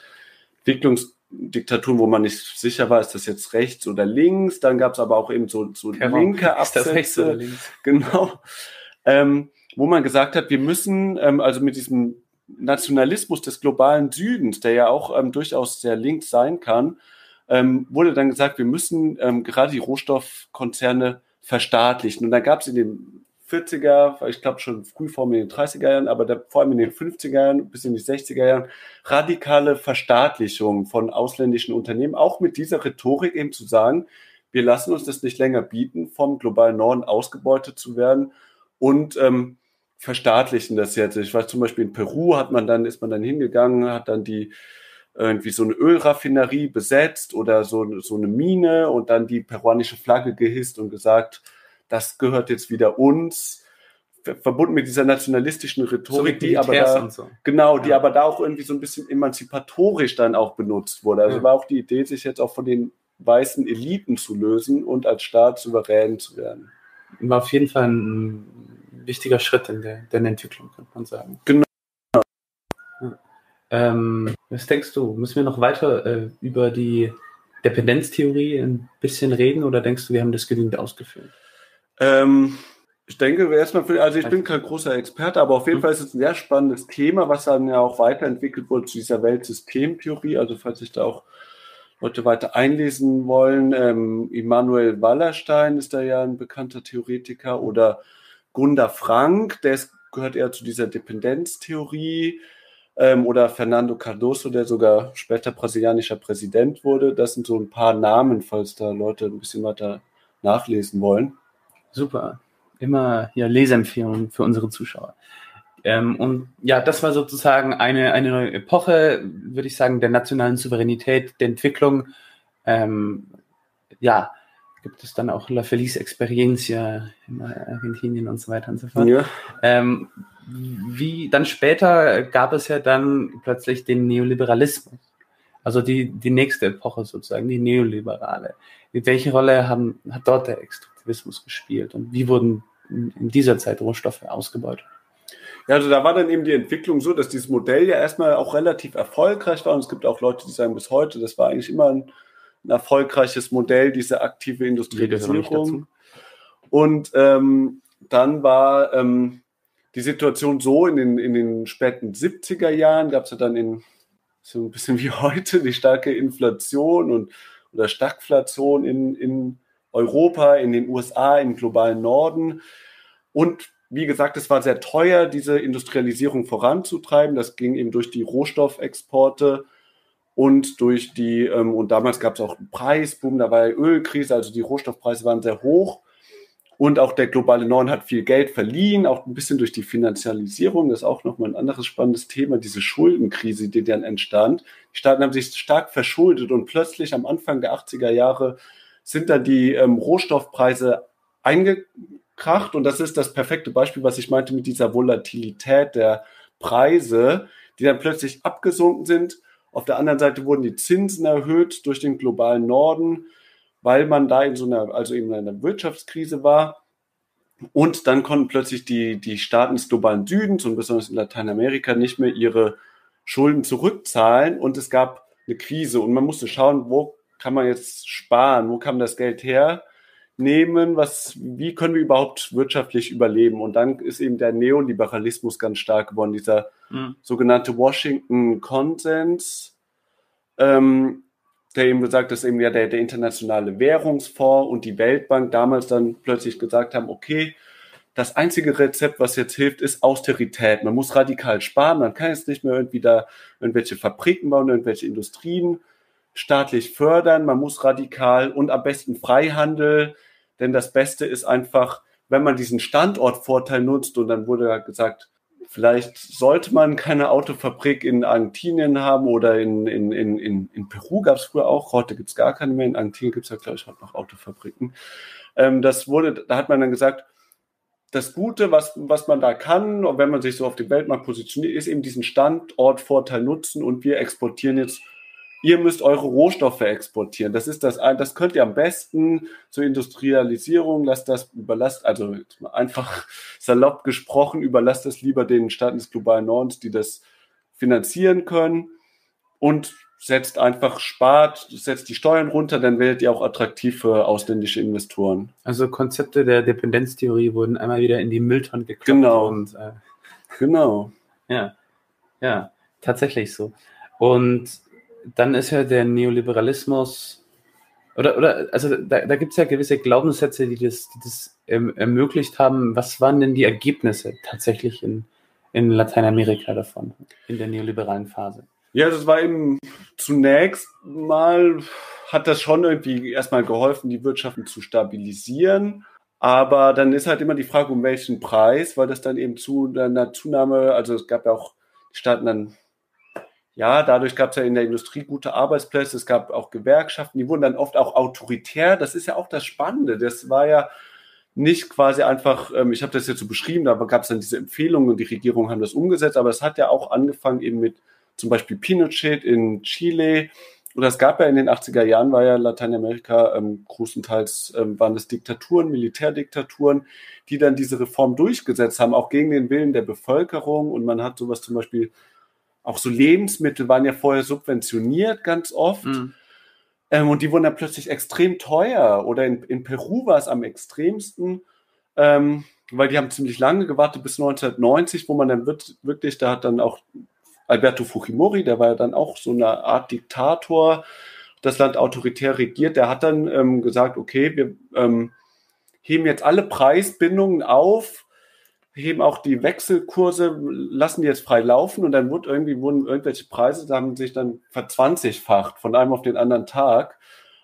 Entwicklungsdiktaturen, wo man nicht sicher war, ist das jetzt rechts oder links. Dann gab es aber auch eben so, so linke Absätze. Ist das rechts oder links? Genau. Ähm, wo man gesagt hat, wir müssen ähm, also mit diesem Nationalismus des globalen Südens, der ja auch ähm, durchaus sehr links sein kann, ähm, wurde dann gesagt, wir müssen ähm, gerade die Rohstoffkonzerne verstaatlichen. Und da gab es in den 40er, ich glaube schon früh vor mir in den 30er Jahren, aber da, vor allem in den 50er Jahren bis in die 60er Jahren radikale Verstaatlichung von ausländischen Unternehmen, auch mit dieser Rhetorik eben zu sagen, wir lassen uns das nicht länger bieten, vom globalen Norden ausgebeutet zu werden und ähm, verstaatlichen das jetzt. Ich weiß zum Beispiel in Peru hat man dann, ist man dann hingegangen, hat dann die irgendwie so eine Ölraffinerie besetzt oder so, so eine Mine und dann die peruanische Flagge gehisst und gesagt, das gehört jetzt wieder uns. Verbunden mit dieser nationalistischen Rhetorik, so die aber da, so. genau, ja. die aber da auch irgendwie so ein bisschen emanzipatorisch dann auch benutzt wurde. Also ja. war auch die Idee, sich jetzt auch von den weißen Eliten zu lösen und als Staat souverän zu werden. War auf jeden Fall ein wichtiger Schritt in der, der Entwicklung, könnte man sagen. Genau. Ähm, was denkst du? Müssen wir noch weiter äh, über die Dependenztheorie ein bisschen reden oder denkst du, wir haben das genügend ausgeführt? Ähm, Ich denke, erstmal, für, also ich bin kein großer Experte, aber auf jeden mhm. Fall ist es ein sehr spannendes Thema, was dann ja auch weiterentwickelt wurde zu dieser Weltsystemtheorie. Also falls sich da auch Leute weiter einlesen wollen, ähm, Immanuel Wallerstein ist da ja ein bekannter Theoretiker oder Gunda Frank, der ist, gehört eher zu dieser Dependenztheorie ähm, oder Fernando Cardoso, der sogar später brasilianischer Präsident wurde. Das sind so ein paar Namen, falls da Leute ein bisschen weiter nachlesen wollen. Super immer ja, Leseempfehlungen für unsere Zuschauer. Ähm, und ja, das war sozusagen eine, eine neue Epoche, würde ich sagen, der nationalen Souveränität, der Entwicklung. Ähm, ja, gibt es dann auch La Feliz Experiencia in Argentinien und so weiter und so fort. Ja. Ähm, wie dann später gab es ja dann plötzlich den Neoliberalismus. Also die, die nächste Epoche sozusagen, die Neoliberale. Welche Rolle haben, hat dort der Extraktivismus gespielt und wie wurden in dieser Zeit Rohstoffe ausgebeutet? Ja, also da war dann eben die Entwicklung so, dass dieses Modell ja erstmal auch relativ erfolgreich war und es gibt auch Leute, die sagen bis heute, das war eigentlich immer ein, ein erfolgreiches Modell, diese aktive Industrialisierung. Und ähm, dann war ähm, die Situation so in den, in den späten 70er Jahren, gab es ja dann in so ein bisschen wie heute die starke Inflation und oder Stagflation in, in Europa, in den USA, im globalen Norden. Und wie gesagt, es war sehr teuer, diese Industrialisierung voranzutreiben. Das ging eben durch die Rohstoffexporte und durch die, ähm, und damals gab es auch einen Preisboom, da war ja Ölkrise, also die Rohstoffpreise waren sehr hoch. Und auch der globale Norden hat viel Geld verliehen, auch ein bisschen durch die Finanzialisierung. Das ist auch nochmal ein anderes spannendes Thema, diese Schuldenkrise, die dann entstand. Die Staaten haben sich stark verschuldet und plötzlich am Anfang der 80er Jahre sind dann die ähm, Rohstoffpreise eingekracht. Und das ist das perfekte Beispiel, was ich meinte mit dieser Volatilität der Preise, die dann plötzlich abgesunken sind. Auf der anderen Seite wurden die Zinsen erhöht durch den globalen Norden weil man da in so einer, also eben in einer Wirtschaftskrise war. Und dann konnten plötzlich die, die Staaten des globalen Südens und besonders in Lateinamerika nicht mehr ihre Schulden zurückzahlen. Und es gab eine Krise. Und man musste schauen, wo kann man jetzt sparen, wo man das Geld hernehmen, was, wie können wir überhaupt wirtschaftlich überleben? Und dann ist eben der Neoliberalismus ganz stark geworden, dieser mhm. sogenannte Washington Konsens, ähm, der eben gesagt, dass eben ja der, der internationale Währungsfonds und die Weltbank damals dann plötzlich gesagt haben, okay, das einzige Rezept, was jetzt hilft, ist Austerität. Man muss radikal sparen. Man kann jetzt nicht mehr irgendwie da irgendwelche Fabriken bauen, irgendwelche Industrien staatlich fördern. Man muss radikal und am besten Freihandel. Denn das Beste ist einfach, wenn man diesen Standortvorteil nutzt. Und dann wurde gesagt, Vielleicht sollte man keine Autofabrik in Argentinien haben oder in, in, in, in, in Peru gab es früher auch. Heute gibt es gar keine mehr. In Argentinien gibt es ja, glaube ich, heute noch Autofabriken. Ähm, das wurde, da hat man dann gesagt, das Gute, was, was man da kann, wenn man sich so auf dem Weltmarkt positioniert, ist eben diesen Standortvorteil nutzen und wir exportieren jetzt ihr müsst eure Rohstoffe exportieren. Das ist das, das könnt ihr am besten zur Industrialisierung, lasst das überlasst, also einfach salopp gesprochen, überlasst das lieber den Staaten des globalen Nordens, die das finanzieren können und setzt einfach, spart, setzt die Steuern runter, dann werdet ihr auch attraktiv für ausländische Investoren. Also Konzepte der Dependenztheorie wurden einmal wieder in die Mülltonne geklappt. Genau. Und, äh, genau. Ja, ja, tatsächlich so. Und dann ist ja der Neoliberalismus, oder, oder also da, da gibt es ja gewisse Glaubenssätze, die das, die das ähm, ermöglicht haben. Was waren denn die Ergebnisse tatsächlich in, in Lateinamerika davon, in der neoliberalen Phase? Ja, das war eben zunächst mal, hat das schon irgendwie erstmal geholfen, die Wirtschaften zu stabilisieren. Aber dann ist halt immer die Frage, um welchen Preis, weil das dann eben zu einer Zunahme, also es gab ja auch, Staaten dann ja, dadurch gab es ja in der Industrie gute Arbeitsplätze, es gab auch Gewerkschaften, die wurden dann oft auch autoritär. Das ist ja auch das Spannende. Das war ja nicht quasi einfach, ähm, ich habe das jetzt so beschrieben, da gab es dann diese Empfehlungen und die Regierungen haben das umgesetzt, aber es hat ja auch angefangen eben mit zum Beispiel Pinochet in Chile. Oder es gab ja in den 80er Jahren, war ja Lateinamerika ähm, großenteils ähm, waren es Diktaturen, Militärdiktaturen, die dann diese Reform durchgesetzt haben, auch gegen den Willen der Bevölkerung. Und man hat sowas zum Beispiel auch so Lebensmittel waren ja vorher subventioniert ganz oft. Mhm. Ähm, und die wurden dann plötzlich extrem teuer. Oder in, in Peru war es am extremsten. Ähm, weil die haben ziemlich lange gewartet bis 1990, wo man dann wirklich, da hat dann auch Alberto Fujimori, der war ja dann auch so eine Art Diktator, das Land autoritär regiert, der hat dann ähm, gesagt, okay, wir ähm, heben jetzt alle Preisbindungen auf, heben auch die Wechselkurse, lassen die jetzt frei laufen und dann wurde irgendwie wurden irgendwelche Preise, haben sich dann verzwanzigfacht von einem auf den anderen Tag.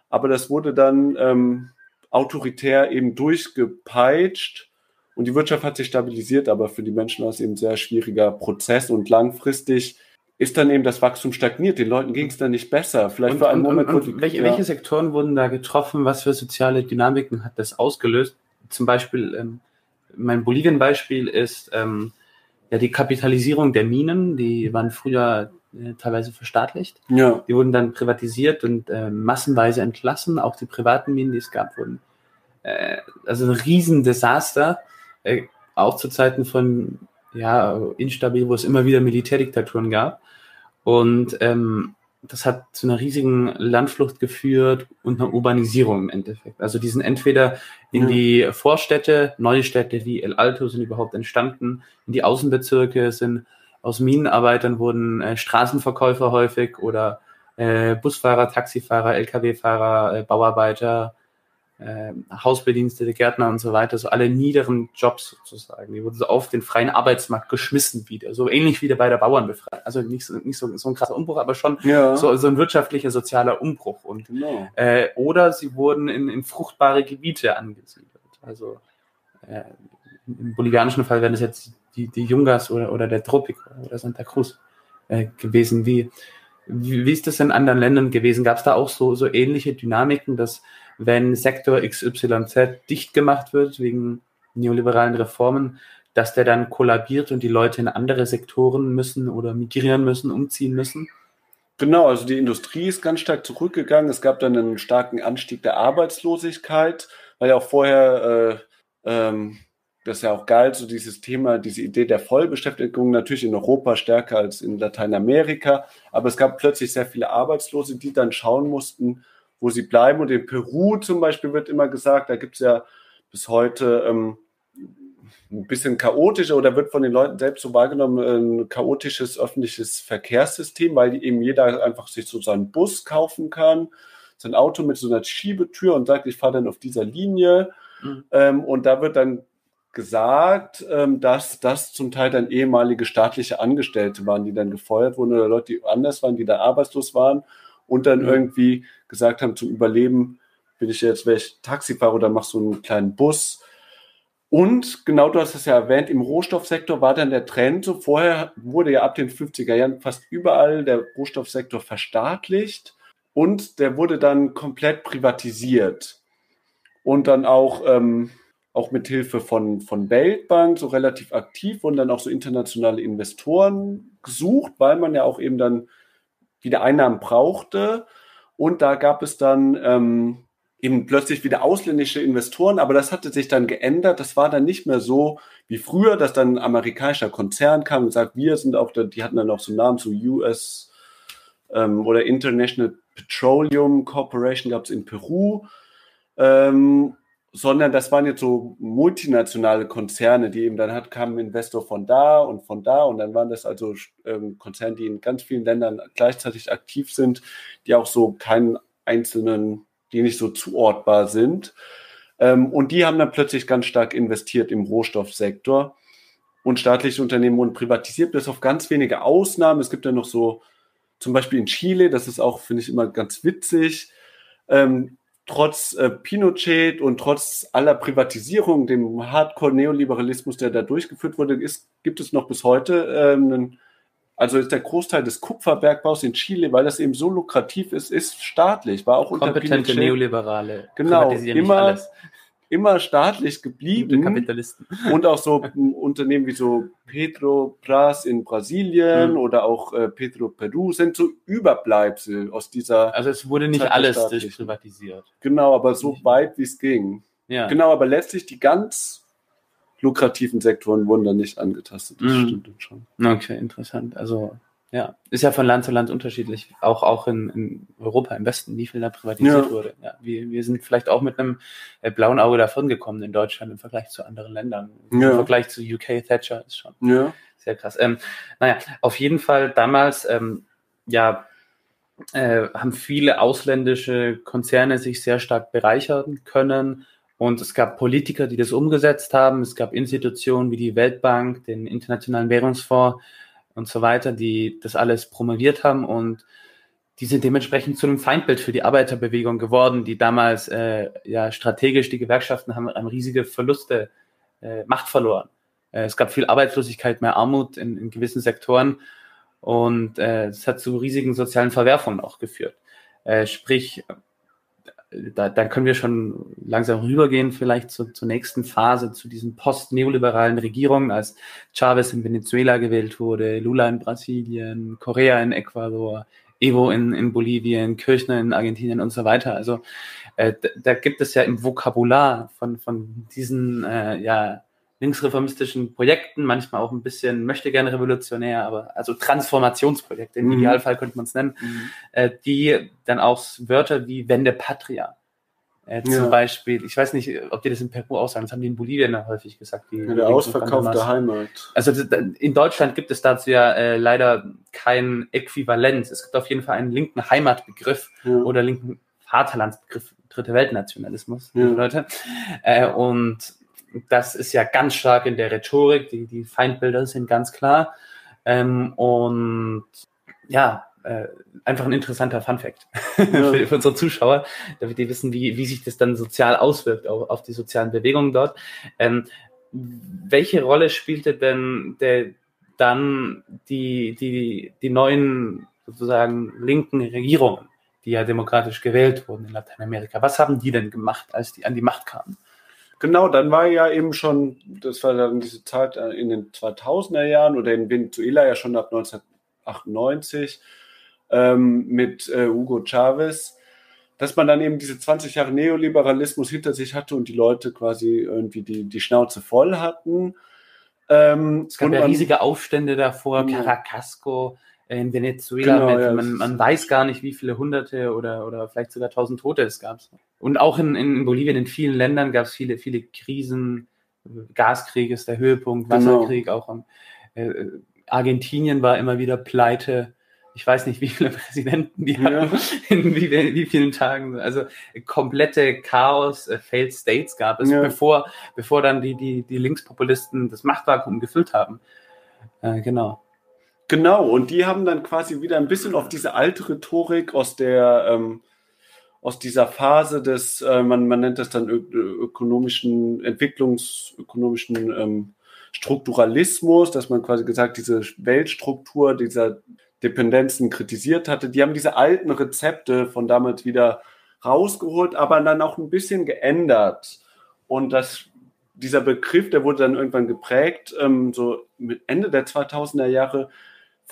Aber das wurde dann ähm, autoritär eben durchgepeitscht und die Wirtschaft hat sich stabilisiert, aber für die Menschen war es eben ein sehr schwieriger Prozess und langfristig ist dann eben das Wachstum stagniert. Den Leuten ging es dann nicht besser. Vielleicht und, für einen und, Moment. Und, und welche, ja. welche, Sektoren wurden da getroffen? Was für soziale Dynamiken hat das ausgelöst? Zum Beispiel, ähm, mein Bolivien-Beispiel ist ähm, ja die Kapitalisierung der Minen. Die waren früher äh, teilweise verstaatlicht. Ja. Die wurden dann privatisiert und äh, massenweise entlassen. Auch die privaten Minen, die es gab, wurden. Äh, also ein Riesendesaster. Äh, auch zu Zeiten von ja, instabil, wo es immer wieder Militärdiktaturen gab. Und ähm, das hat zu einer riesigen Landflucht geführt und einer Urbanisierung im Endeffekt. Also die sind entweder in ja. die Vorstädte, neue Städte wie El Alto sind überhaupt entstanden, in die Außenbezirke sind aus Minenarbeitern wurden äh, Straßenverkäufer häufig oder äh, Busfahrer, Taxifahrer, Lkw-Fahrer, äh, Bauarbeiter, äh, Hausbedienstete, Gärtner und so weiter, so alle niederen Jobs sozusagen. Die wurden so auf den freien Arbeitsmarkt geschmissen wieder, so ähnlich wie bei der Bauernbefreiung. Also nicht so, nicht so, so ein krasser Umbruch, aber schon ja. so, so ein wirtschaftlicher, sozialer Umbruch. Und, genau. äh, oder sie wurden in, in fruchtbare Gebiete angesiedelt. Also äh, im bolivianischen Fall wären es jetzt die, die Jungas oder, oder der Tropik oder Santa Cruz äh, gewesen. Wie, wie, ist das in anderen Ländern gewesen? Gab es da auch so, so ähnliche Dynamiken, dass wenn Sektor XYZ dicht gemacht wird wegen neoliberalen Reformen, dass der dann kollabiert und die Leute in andere Sektoren müssen oder migrieren müssen, umziehen müssen? Genau, also die Industrie ist ganz stark zurückgegangen. Es gab dann einen starken Anstieg der Arbeitslosigkeit, weil ja auch vorher, äh, ähm, das ist ja auch geil, so dieses Thema, diese Idee der Vollbeschäftigung natürlich in Europa stärker als in Lateinamerika. Aber es gab plötzlich sehr viele Arbeitslose, die dann schauen mussten, wo sie bleiben. Und in Peru zum Beispiel wird immer gesagt, da gibt es ja bis heute ähm, ein bisschen chaotischer oder wird von den Leuten selbst so wahrgenommen, ein chaotisches öffentliches Verkehrssystem, weil eben jeder einfach sich so seinen Bus kaufen kann, sein Auto mit so einer Schiebetür und sagt, ich fahre dann auf dieser Linie. Mhm. Ähm, und da wird dann gesagt, ähm, dass das zum Teil dann ehemalige staatliche Angestellte waren, die dann gefeuert wurden oder Leute, die anders waren, die da arbeitslos waren und dann mhm. irgendwie gesagt haben, zum Überleben bin ich jetzt welch Taxifahrer oder mach so einen kleinen Bus. Und genau, du hast es ja erwähnt, im Rohstoffsektor war dann der Trend so. Vorher wurde ja ab den 50er Jahren fast überall der Rohstoffsektor verstaatlicht und der wurde dann komplett privatisiert. Und dann auch, ähm, auch mit Hilfe von, von Weltbank so relativ aktiv und dann auch so internationale Investoren gesucht, weil man ja auch eben dann wieder Einnahmen brauchte. Und da gab es dann ähm, eben plötzlich wieder ausländische Investoren, aber das hatte sich dann geändert. Das war dann nicht mehr so wie früher, dass dann ein amerikanischer Konzern kam und sagt, wir sind auch, da, die hatten dann auch so Namen zu US ähm, oder International Petroleum Corporation gab es in Peru. Ähm, sondern das waren jetzt so multinationale Konzerne, die eben dann hat, kam Investor von da und von da und dann waren das also ähm, Konzerne, die in ganz vielen Ländern gleichzeitig aktiv sind, die auch so keinen einzelnen, die nicht so zuortbar sind. Ähm, und die haben dann plötzlich ganz stark investiert im Rohstoffsektor und staatliche Unternehmen wurden privatisiert, bis auf ganz wenige Ausnahmen. Es gibt ja noch so, zum Beispiel in Chile, das ist auch, finde ich, immer ganz witzig. Ähm, trotz äh, Pinochet und trotz aller Privatisierung, dem Hardcore-Neoliberalismus, der da durchgeführt wurde, ist, gibt es noch bis heute ähm, also ist der Großteil des Kupferbergbaus in Chile, weil das eben so lukrativ ist, ist staatlich, war auch Kompetente unter Pinochet. Neoliberale. Genau, immer, immer staatlich geblieben. Kapitalisten. Und auch so Unternehmen wie so Petrobras in Brasilien mhm. oder auch äh, Petro Peru sind so Überbleibsel aus dieser. Also es wurde nicht Zeit alles privatisiert. Genau, aber so nicht. weit wie es ging. Ja. Genau, aber letztlich die ganz lukrativen Sektoren wurden dann nicht angetastet. Das mhm. stimmt schon. Okay, interessant. Also Ja, ist ja von Land zu Land unterschiedlich, auch, auch in, in Europa, im Westen, wie viel da privatisiert ja. wurde. Ja, wir, wir sind vielleicht auch mit einem äh, blauen Auge davon gekommen in Deutschland im Vergleich zu anderen Ländern. Ja. Im Vergleich zu UK Thatcher ist schon ja. sehr krass. Ähm, naja, auf jeden Fall damals, ähm, ja, äh, haben viele ausländische Konzerne sich sehr stark bereichern können. Und es gab Politiker, die das umgesetzt haben. Es gab Institutionen wie die Weltbank, den Internationalen Währungsfonds, und so weiter, die das alles promoviert haben und die sind dementsprechend zu einem Feindbild für die Arbeiterbewegung geworden, die damals äh, ja strategisch die Gewerkschaften haben, haben riesige Verluste, äh, Macht verloren. Äh, es gab viel Arbeitslosigkeit, mehr Armut in, in gewissen Sektoren und äh, es hat zu riesigen sozialen Verwerfungen auch geführt. Äh, sprich, da, da können wir schon langsam rübergehen, vielleicht zu, zur nächsten Phase, zu diesen post-neoliberalen Regierungen, als Chavez in Venezuela gewählt wurde, Lula in Brasilien, Korea in Ecuador, Evo in, in Bolivien, Kirchner in Argentinien und so weiter. Also äh, da, da gibt es ja im Vokabular von, von diesen äh, ja, linksreformistischen Projekten, manchmal auch ein bisschen möchte gerne revolutionär, aber also Transformationsprojekte, im mhm. Idealfall könnte man es nennen, mhm. äh, die dann auch Wörter wie Wende Patria äh, zum ja. Beispiel, ich weiß nicht, ob die das in Peru auch sagen, das haben die in Bolivien häufig gesagt. Die, ja, der ausverkaufte Heimat. Also in Deutschland gibt es dazu ja äh, leider kein Äquivalent. Es gibt auf jeden Fall einen linken Heimatbegriff ja. oder linken Vaterlandsbegriff, Dritte Weltnationalismus, ja. Leute. Äh, und das ist ja ganz stark in der Rhetorik, die, die Feindbilder sind ganz klar. Ähm, und ja, äh, einfach ein interessanter Funfact ja. für, für, unsere Zuschauer, damit die wissen, wie, wie sich das dann sozial auswirkt auf, auf die sozialen Bewegungen dort. Ähm, welche Rolle spielte denn der, dann die, die, die neuen sozusagen linken Regierungen, die ja demokratisch gewählt wurden in Lateinamerika? Was haben die denn gemacht, als die an die Macht kamen? Genau, dann war ja eben schon, das war dann diese Zeit äh, in den 2000er Jahren oder in Venezuela ja schon ab 1998 ähm, mit äh, Hugo Chavez, dass man dann eben diese 20 Jahre Neoliberalismus hinter sich hatte und die Leute quasi irgendwie die, die Schnauze voll hatten. Ähm, es gab ja riesige Aufstände davor, Caracasco, in Venezuela. Genau, ja, man, man weiß gar nicht, wie viele Hunderte oder, oder vielleicht sogar tausend Tote es gab. Und auch in, in Bolivien, in vielen Ländern gab es viele, viele Krisen. Gaskrieg ist der Höhepunkt, genau. Wasserkrieg genau. auch. Am, äh, Argentinien war immer wieder pleite. Ich weiß nicht, wie viele Präsidenten die hatten, ja. in wie, wie, vielen Tagen. Also komplette Chaos, äh, Failed States gab es, ja. bevor, bevor dann die, die, die Linkspopulisten das Machtvakuum gefüllt haben. Äh, genau. Genau, und die haben dann quasi wieder ein bisschen auf diese alte Rhetorik aus der ähm, aus dieser Phase des, äh, man, man nennt das dann ökonomischen, entwicklungsökonomischen ähm, Strukturalismus, dass man quasi gesagt, diese Weltstruktur dieser Dependenzen kritisiert hatte. Die haben diese alten Rezepte von damals wieder rausgeholt, aber dann auch ein bisschen geändert. Und das, dieser Begriff, der wurde dann irgendwann geprägt, ähm, so mit Ende der 2000er Jahre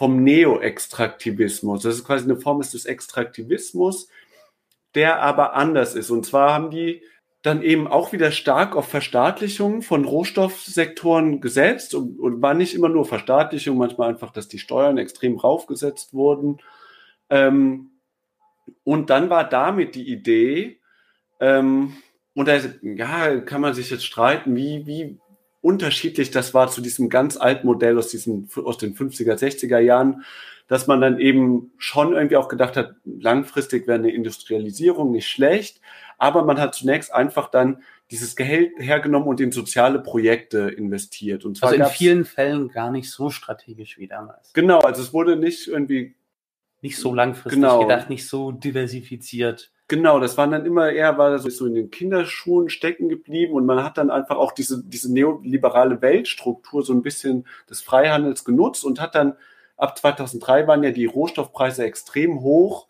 vom Neo-Extraktivismus. Das ist quasi eine Form des Extraktivismus, der aber anders ist. Und zwar haben die dann eben auch wieder stark auf Verstaatlichung von Rohstoffsektoren gesetzt und, und war nicht immer nur Verstaatlichung, manchmal einfach, dass die Steuern extrem raufgesetzt wurden. Ähm, und dann war damit die Idee, ähm, und da ja, kann man sich jetzt streiten, wie, wie unterschiedlich das war zu diesem ganz alten Modell aus, diesem, aus den 50er, 60er Jahren, dass man dann eben schon irgendwie auch gedacht hat, langfristig wäre eine Industrialisierung nicht schlecht, aber man hat zunächst einfach dann dieses Geld hergenommen und in soziale Projekte investiert. Und zwar also in vielen Fällen gar nicht so strategisch wie damals. Genau, also es wurde nicht irgendwie nicht so langfristig genau. gedacht, nicht so diversifiziert. Genau, das waren dann immer eher, war das so in den Kinderschuhen stecken geblieben und man hat dann einfach auch diese, diese neoliberale Weltstruktur so ein bisschen des Freihandels genutzt und hat dann, ab 2003 waren ja die Rohstoffpreise extrem hoch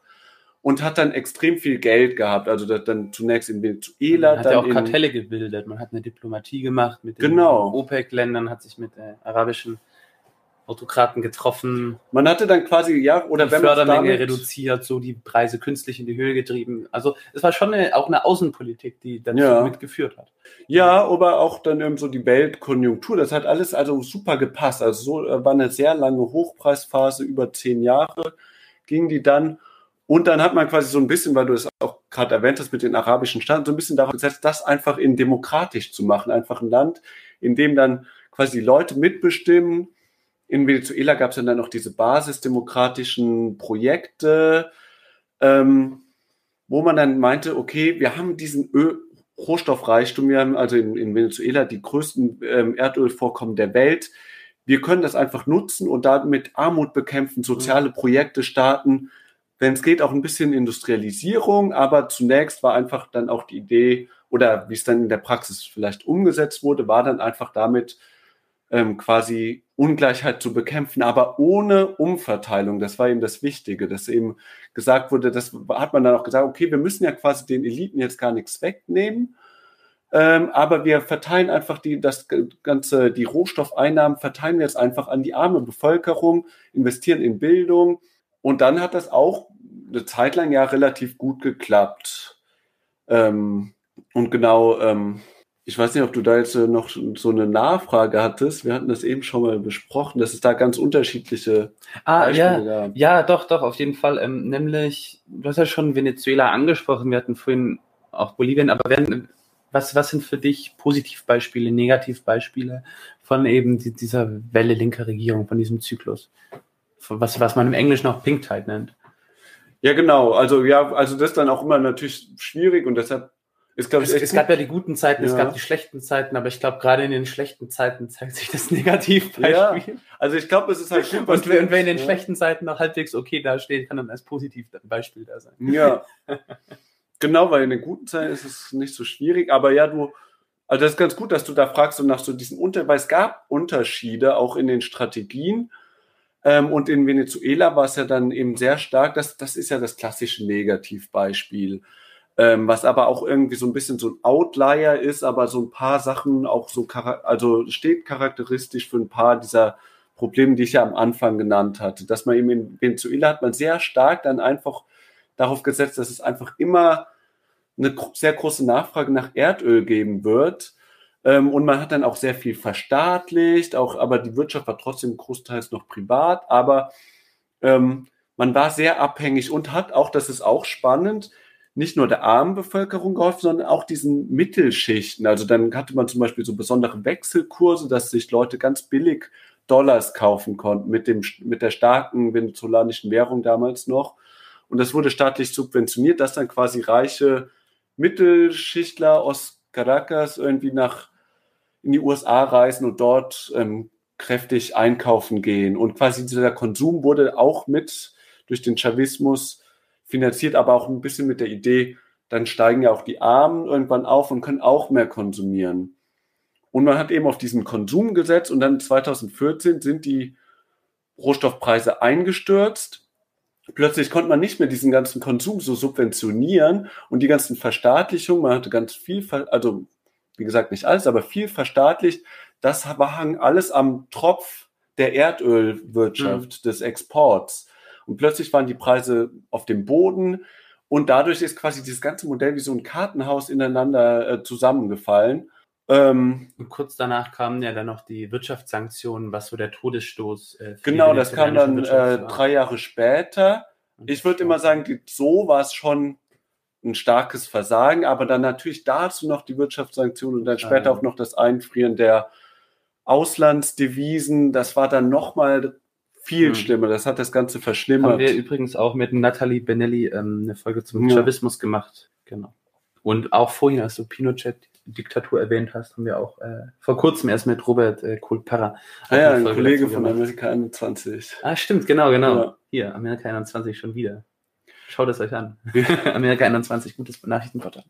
und hat dann extrem viel Geld gehabt. Also dann zunächst in Venezuela. Man hat dann ja auch Kartelle gebildet, man hat eine Diplomatie gemacht mit den genau. OPEC-Ländern, hat sich mit der arabischen Autokraten getroffen. Man hatte dann quasi, ja, oder die wenn man Fördermenge reduziert, so die Preise künstlich in die Höhe getrieben. Also es war schon eine, auch eine Außenpolitik, die dazu Ja. mitgeführt hat. Ja, aber auch dann eben so die Weltkonjunktur, das hat alles also super gepasst. Also so äh, war eine sehr lange Hochpreisphase, über zehn Jahre ging die dann. Und dann hat man quasi so ein bisschen, weil du es auch gerade erwähnt hast mit den arabischen Staaten, so ein bisschen darauf gesetzt, das einfach in demokratisch zu machen. Einfach ein Land, in dem dann quasi die Leute mitbestimmen. In Venezuela gab es dann noch diese basisdemokratischen Projekte, ähm, wo man dann meinte, okay, wir haben diesen Öl, Rohstoffreichtum, wir haben also in, in Venezuela die größten ähm, Erdölvorkommen der Welt. Wir können das einfach nutzen und damit Armut bekämpfen, soziale Projekte starten. Wenn es geht, auch ein bisschen Industrialisierung, aber zunächst war einfach dann auch die Idee, oder wie es dann in der Praxis vielleicht umgesetzt wurde, war dann einfach damit ähm, quasi Ungleichheit zu bekämpfen, aber ohne Umverteilung. Das war eben das Wichtige, dass eben gesagt wurde, das hat man dann auch gesagt, okay, wir müssen ja quasi den Eliten jetzt gar nichts wegnehmen, ähm, aber wir verteilen einfach die, das ganze, die Rohstoffeinnahmen verteilen wir jetzt einfach an die arme Bevölkerung, investieren in Bildung und dann hat das auch eine Zeit lang ja relativ gut geklappt. Ähm, und genau, ähm, ich weiß nicht, ob du da jetzt äh, noch so eine Nachfrage hattest. Wir hatten das eben schon mal besprochen, dass es da ganz unterschiedliche Ah, ja. Beispiele gab. Ja, doch, doch, auf jeden Fall. Ähm, nämlich, du hast ja schon Venezuela angesprochen, wir hatten vorhin auch Bolivien, aber wenn, was, was sind für dich Positivbeispiele, Negativbeispiele von eben die, dieser Welle linker Regierung, von diesem Zyklus? Was, was man im Englischen auch Pink Tide nennt. Ja, genau. Also ja, also das ist dann auch immer natürlich schwierig und deshalb ist, glaube ich, Es, es gab ja die guten Zeiten, es Ja. gab die schlechten Zeiten, aber ich glaube, gerade in den schlechten Zeiten zeigt sich das Negativbeispiel. Ja, also ich glaube, es ist halt gut, Und, wer- in den ja. schlechten Zeiten noch halbwegs okay dasteht, kann dann als Positivbeispiel da sein. Ja. genau, weil in den guten Zeiten ist es nicht so schwierig, aber ja, du, also das ist ganz gut, dass du da fragst und nach so diesen Unter, weil es gab Unterschiede auch in den Strategien. Ähm, und in Venezuela war es ja dann eben sehr stark, das, das ist ja das klassische Negativbeispiel. Ähm, was aber auch irgendwie so ein bisschen so ein Outlier ist, aber so ein paar Sachen auch so, also steht charakteristisch für ein paar dieser Probleme, die ich ja am Anfang genannt hatte. Dass man eben in Venezuela hat man sehr stark dann einfach darauf gesetzt, dass es einfach immer eine sehr große Nachfrage nach Erdöl geben wird. Ähm, und man hat dann auch sehr viel verstaatlicht, auch, aber die Wirtschaft war trotzdem großteils noch privat, aber ähm, man war sehr abhängig und hat auch, das ist auch spannend, nicht nur der armen Bevölkerung geholfen, sondern auch diesen Mittelschichten. Also dann hatte man zum Beispiel so besondere Wechselkurse, dass sich Leute ganz billig Dollars kaufen konnten mit, dem, mit der starken venezolanischen Währung damals noch. Und das wurde staatlich subventioniert, dass dann quasi reiche Mittelschichtler aus Caracas irgendwie nach in die USA reisen und dort ähm, kräftig einkaufen gehen. Und quasi dieser Konsum wurde auch mit durch den Chavismus finanziert, aber auch ein bisschen mit der Idee, dann steigen ja auch die Armen irgendwann auf und können auch mehr konsumieren. Und man hat eben auf diesen Konsum gesetzt und dann 2014 sind die Rohstoffpreise eingestürzt. Plötzlich konnte man nicht mehr diesen ganzen Konsum so subventionieren und die ganzen Verstaatlichungen, man hatte ganz viel, also wie gesagt nicht alles, aber viel verstaatlicht, das war hang alles am Tropf der Erdölwirtschaft, des Exports. Und plötzlich waren die Preise auf dem Boden und dadurch ist quasi dieses ganze Modell wie so ein Kartenhaus ineinander äh, zusammengefallen. Ähm, Und kurz danach kamen ja dann noch die Wirtschaftssanktionen, was so der Todesstoß. Äh, genau, das kam dann äh, drei Jahre später. Und Ich würde immer sagen, die, so war es schon ein starkes Versagen, aber dann natürlich dazu noch die Wirtschaftssanktionen und dann später Ja. auch noch das Einfrieren der Auslandsdevisen. Das war dann nochmal viel Hm. schlimmer. Das hat das Ganze haben verschlimmert. wir übrigens auch mit Nathalie Benelli ähm, eine Folge zum Ja. Chavismus gemacht. Genau. Und auch vorhin, als du Pinochet-Diktatur erwähnt hast, haben wir auch äh, vor kurzem erst mit Robert äh, Kulperra. Ah ja, ein Kollege von gemacht. Amerika 21. Ah, stimmt, genau, genau. Ja. Hier, Amerika 21 schon wieder. Schaut es euch an. Amerika 21, gutes Nachrichtenportal.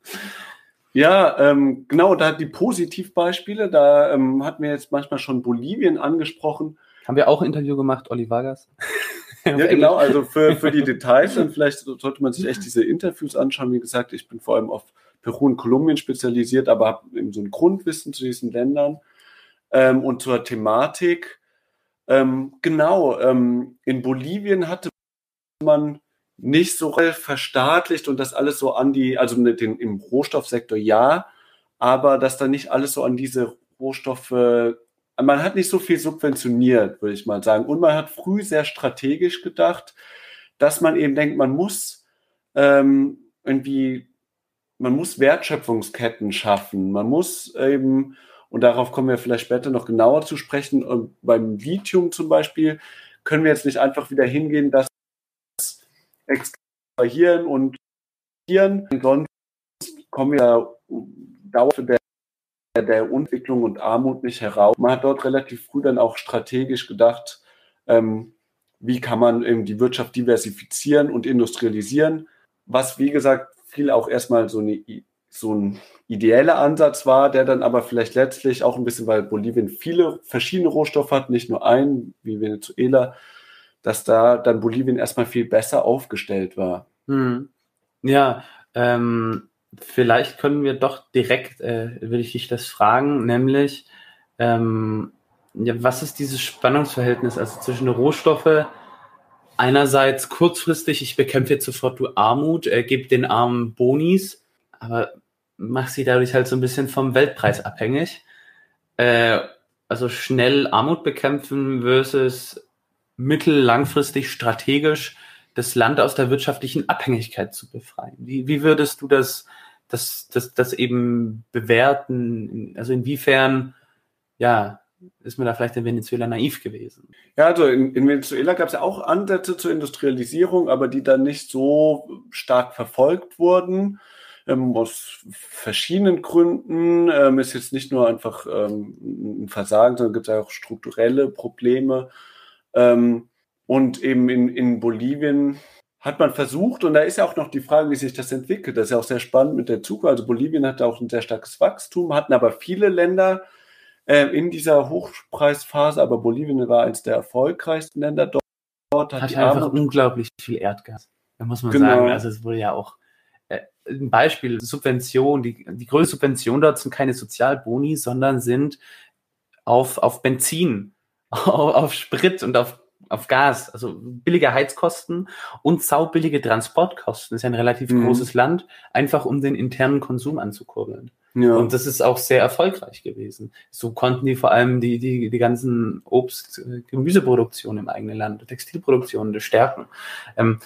Ja, ähm, genau, da die Positivbeispiele, da ähm, hatten wir jetzt manchmal schon Bolivien angesprochen. Haben wir auch ein Interview gemacht, Olli Vargas? Ja, genau, also für, für die Details, dann vielleicht sollte man sich echt diese Interviews anschauen. Wie gesagt, ich bin vor allem auf Peru und Kolumbien spezialisiert, aber habe eben so ein Grundwissen zu diesen Ländern ähm, und zur Thematik. Ähm, genau, ähm, in Bolivien hatte man nicht so verstaatlicht und das alles so an die, also den, im Rohstoffsektor ja, aber dass da nicht alles so an diese Rohstoffe, man hat nicht so viel subventioniert, würde ich mal sagen. Und man hat früh sehr strategisch gedacht, dass man eben denkt, man muss ähm, irgendwie, man muss Wertschöpfungsketten schaffen, man muss eben, und darauf kommen wir vielleicht später noch genauer zu sprechen, und beim Lithium zum Beispiel, können wir jetzt nicht einfach wieder hingehen, dass extrahieren und sonst kommen wir Dauer der, Entwicklung und Armut nicht heraus. Man hat dort relativ früh dann auch strategisch gedacht, ähm, wie kann man eben die Wirtschaft diversifizieren und industrialisieren, was wie gesagt viel auch erstmal so, eine, so ein ideeller Ansatz war, der dann aber vielleicht letztlich auch ein bisschen, weil Bolivien viele verschiedene Rohstoffe hat, nicht nur einen wie Venezuela, dass da dann Bolivien erstmal viel besser aufgestellt war. Hm. Ja, ähm, vielleicht können wir doch direkt, äh, würde ich dich das fragen, nämlich, ähm, ja, was ist dieses Spannungsverhältnis also zwischen Rohstoffe, einerseits kurzfristig, ich bekämpfe jetzt sofort du Armut, äh, gebe den Armen Bonis, aber mach sie dadurch halt so ein bisschen vom Weltpreis abhängig. Äh, also schnell Armut bekämpfen versus mittel-langfristig strategisch das Land aus der wirtschaftlichen Abhängigkeit zu befreien. Wie, wie würdest du das, das, das, das eben bewerten? Also inwiefern, ja, ist man da vielleicht in Venezuela naiv gewesen? Ja, also in, in Venezuela gab es ja auch Ansätze zur Industrialisierung, aber die dann nicht so stark verfolgt wurden. Ähm, aus verschiedenen Gründen ähm, ist jetzt nicht nur einfach ähm, ein Versagen, sondern gibt es auch strukturelle Probleme. Ähm, und eben in, in Bolivien hat man versucht, und da ist ja auch noch die Frage, wie sich das entwickelt. Das ist ja auch sehr spannend mit der Zukunft. Also Bolivien hat auch ein sehr starkes Wachstum, hatten aber viele Länder äh, in dieser Hochpreisphase, aber Bolivien war eines der erfolgreichsten Länder dort. hat, hat einfach Armut unglaublich viel Erdgas. Da muss man genau. sagen, also es wurde ja auch äh, ein Beispiel, Subvention, die, die größte Subvention dort sind keine Sozialboni, sondern sind auf, auf Benzin, auf, auf Sprit und auf auf Gas, also billige Heizkosten und saubillige Transportkosten. Das ist ja ein relativ mhm. großes Land, einfach um den internen Konsum anzukurbeln. Ja. Und das ist auch sehr erfolgreich gewesen. So konnten die vor allem die, die, die ganzen Obst-, Gemüseproduktion im eigenen Land, Textilproduktion stärken. Ähm,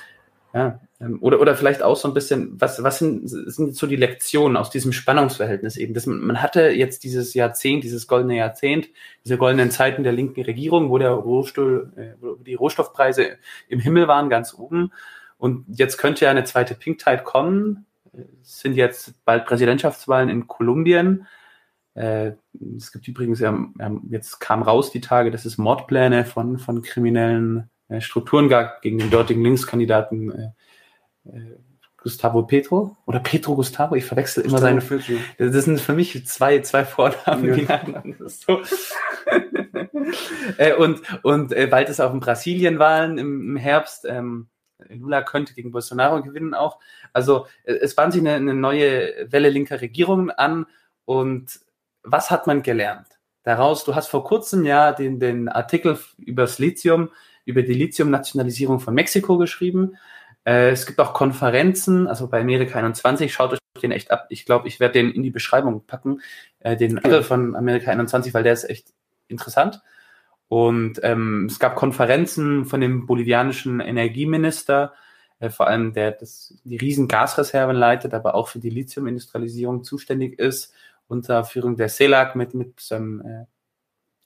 ja, oder, oder vielleicht auch so ein bisschen, was, was sind, sind so die Lektionen aus diesem Spannungsverhältnis eben? Das, man hatte jetzt dieses Jahrzehnt, dieses goldene Jahrzehnt, diese goldenen Zeiten der linken Regierung, wo der Rohstoff, äh, wo die Rohstoffpreise im Himmel waren, ganz oben. Und jetzt könnte ja eine zweite Pink kommen. Es sind jetzt bald Präsidentschaftswahlen in Kolumbien. Äh, es gibt übrigens, jetzt kam raus die Tage, dass es Mordpläne von, von kriminellen äh, Strukturen gab gegen den dortigen Linkskandidaten äh, Gustavo Petro oder Petro Gustavo, ich verwechsel immer seine. Petro. Das sind für mich zwei, zwei Vornamen, ja. die so. äh, und und äh, bald ist auch in Brasilien Wahlen im, im Herbst. Ähm, Lula könnte gegen Bolsonaro gewinnen auch. Also äh, es bahnt sich eine, eine neue Welle linker Regierungen an. Und was hat man gelernt? Daraus, du hast vor kurzem ja den, den Artikel über das Lithium über die Lithium-Nationalisierung von Mexiko geschrieben. Äh, es gibt auch Konferenzen, also bei Amerika 21, schaut euch den echt ab. Ich glaube, ich werde den in die Beschreibung packen, äh, den Artikel von Amerika 21, weil der ist echt interessant. Und ähm, es gab Konferenzen von dem bolivianischen Energieminister, äh, vor allem der das, die riesen Gasreserven leitet, aber auch für die Lithiumindustrialisierung zuständig ist, unter Führung der CELAC mit, mit seinem äh,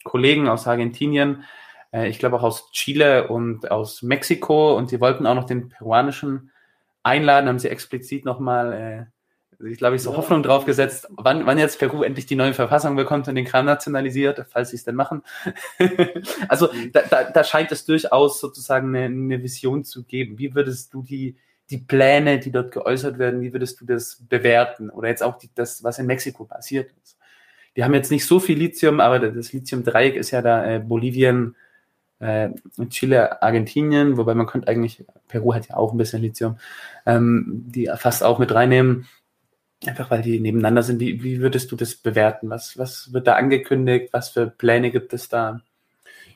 Kollegen aus Argentinien äh, ich glaube auch aus Chile und aus Mexiko und die wollten auch noch den peruanischen einladen, haben sie explizit nochmal, äh, ich glaube, ich so ja. Hoffnung drauf gesetzt, wann, wann jetzt Peru endlich die neue Verfassung bekommt und den Kram nationalisiert, falls sie es denn machen. also mhm. da, da, da scheint es durchaus sozusagen eine, eine Vision zu geben. Wie würdest du die, die Pläne, die dort geäußert werden, wie würdest du das bewerten? Oder jetzt auch die, das, was in Mexiko passiert ist. Die haben jetzt nicht so viel Lithium, aber das Lithium-Dreieck ist ja da äh, Bolivien, äh, Chile, Argentinien, wobei man könnte eigentlich, Peru hat ja auch ein bisschen Lithium, ähm, die fast auch mit reinnehmen, einfach weil die nebeneinander sind. Wie, wie würdest du das bewerten? Was, was wird da angekündigt? Was für Pläne gibt es da?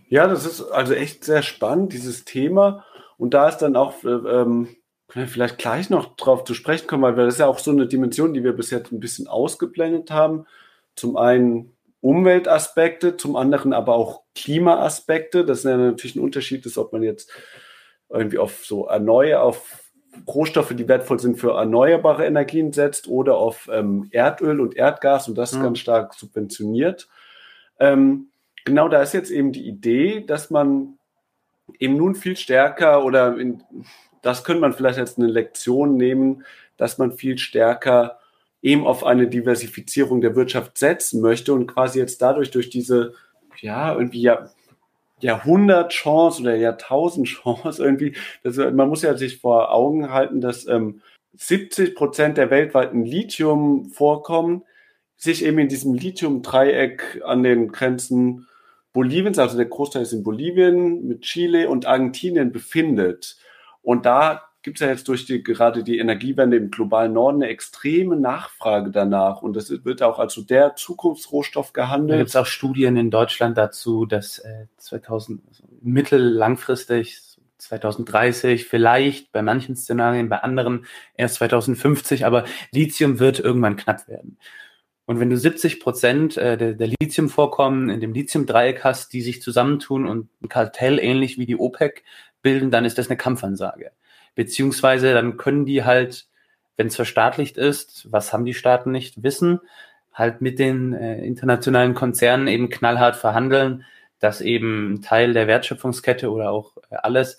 Ja, das ist also echt sehr spannend, dieses Thema. Und da ist dann auch, äh, ähm, vielleicht gleich noch drauf zu sprechen kommen, weil das ist ja auch so eine Dimension, die wir bis jetzt ein bisschen ausgeblendet haben. Zum einen Umweltaspekte, zum anderen aber auch Klimaaspekte. Das ist ja natürlich ein Unterschied, ist, ob man jetzt irgendwie auf so erneuer, auf Rohstoffe, die wertvoll sind für erneuerbare Energien setzt oder auf ähm, Erdöl und Erdgas und das mhm. ganz stark subventioniert. Ähm, genau da ist jetzt eben die Idee, dass man eben nun viel stärker oder in, das könnte man vielleicht als eine Lektion nehmen, dass man viel stärker eben auf eine Diversifizierung der Wirtschaft setzen möchte und quasi jetzt dadurch durch diese, ja, irgendwie ja, Jahrhundertchance oder Jahrtausendchance irgendwie, das, man muss ja sich vor Augen halten, dass ähm, 70 Prozent der weltweiten Lithium-Vorkommen sich eben in diesem Lithium-Dreieck an den Grenzen Boliviens, also der Großteil ist in Bolivien, mit Chile und Argentinien befindet. Und da gibt es ja jetzt durch die, gerade die Energiewende im globalen Norden eine extreme Nachfrage danach. Und das wird auch als so der Zukunftsrohstoff gehandelt. Da gibt es auch Studien in Deutschland dazu, dass äh, 2000, also mittellangfristig 2030, vielleicht bei manchen Szenarien, bei anderen erst 2050, aber Lithium wird irgendwann knapp werden. Und wenn du 70 Prozent äh, der, der Lithiumvorkommen in dem Lithium-Dreieck hast, die sich zusammentun und ein Kartell ähnlich wie die OPEC bilden, dann ist das eine Kampfansage. Beziehungsweise dann können die halt, wenn es verstaatlicht ist, was haben die Staaten nicht, wissen, halt mit den äh, internationalen Konzernen eben knallhart verhandeln, dass eben ein Teil der Wertschöpfungskette oder auch äh, alles,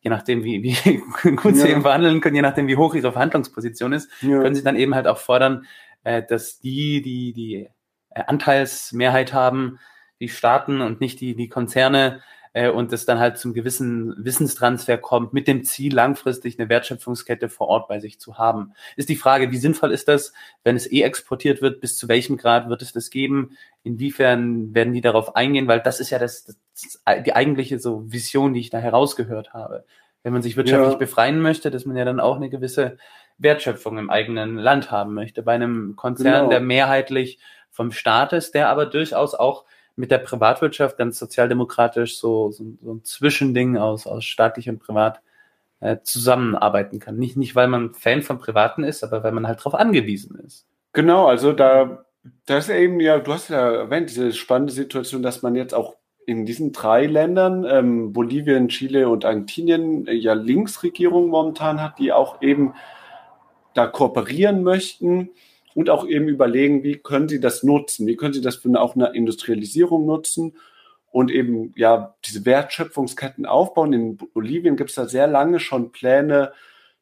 je nachdem wie, wie gut sie ja. eben verhandeln können, je nachdem wie hoch ihre Verhandlungsposition ist, ja. können sie dann eben halt auch fordern, äh, dass die, die die äh, Anteilsmehrheit haben, die Staaten und nicht die, die Konzerne äh, und es dann halt zum gewissen Wissenstransfer kommt, mit dem Ziel, langfristig eine Wertschöpfungskette vor Ort bei sich zu haben. Ist die Frage, wie sinnvoll ist das, wenn es eh exportiert wird, bis zu welchem Grad wird es das geben? Inwiefern werden die darauf eingehen? Weil das ist ja das, das die eigentliche so Vision, die ich da herausgehört habe. Wenn man sich wirtschaftlich ja. befreien möchte, dass man ja dann auch eine gewisse Wertschöpfung im eigenen Land haben möchte. Bei einem Konzern, genau. der mehrheitlich vom Staat ist, der aber durchaus auch mit der Privatwirtschaft ganz sozialdemokratisch so, so, so ein Zwischending aus, aus staatlich und privat äh, zusammenarbeiten kann. Nicht, nicht, weil man Fan von Privaten ist, aber weil man halt darauf angewiesen ist. Genau, also da, das ist eben ja, du hast ja erwähnt, diese spannende Situation, dass man jetzt auch in diesen drei Ländern, ähm, Bolivien, Chile und Argentinien, äh, ja Linksregierungen momentan hat, die auch eben da kooperieren möchten und auch eben überlegen, wie können sie das nutzen, wie können sie das für eine, auch eine Industrialisierung nutzen und eben ja diese Wertschöpfungsketten aufbauen. In Bolivien gibt es da sehr lange schon Pläne,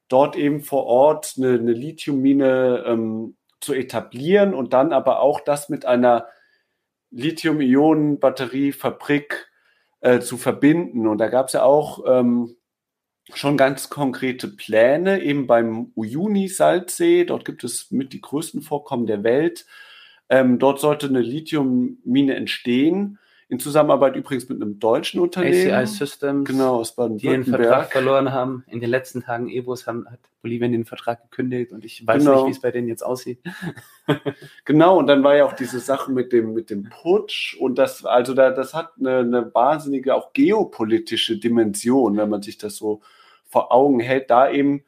dort eben vor Ort eine, eine Lithiummine ähm, zu etablieren und dann aber auch das mit einer Lithium-Ionen-Batteriefabrik äh, zu verbinden. Und da gab es ja auch ähm, schon ganz konkrete Pläne, eben beim Uyuni-Salzsee. Dort gibt es mit die größten Vorkommen der Welt. Ähm, dort sollte eine Lithiummine entstehen. In Zusammenarbeit übrigens mit einem deutschen Unternehmen. ACI Systems. Genau, aus Die den Vertrag verloren haben. In den letzten Tagen Evos haben, hat Bolivien den Vertrag gekündigt und ich weiß genau. nicht, wie es bei denen jetzt aussieht. genau, und dann war ja auch diese Sache mit dem, mit dem Putsch und das, also da, das hat eine, eine wahnsinnige auch geopolitische Dimension, wenn man sich das so vor Augen hält. Da eben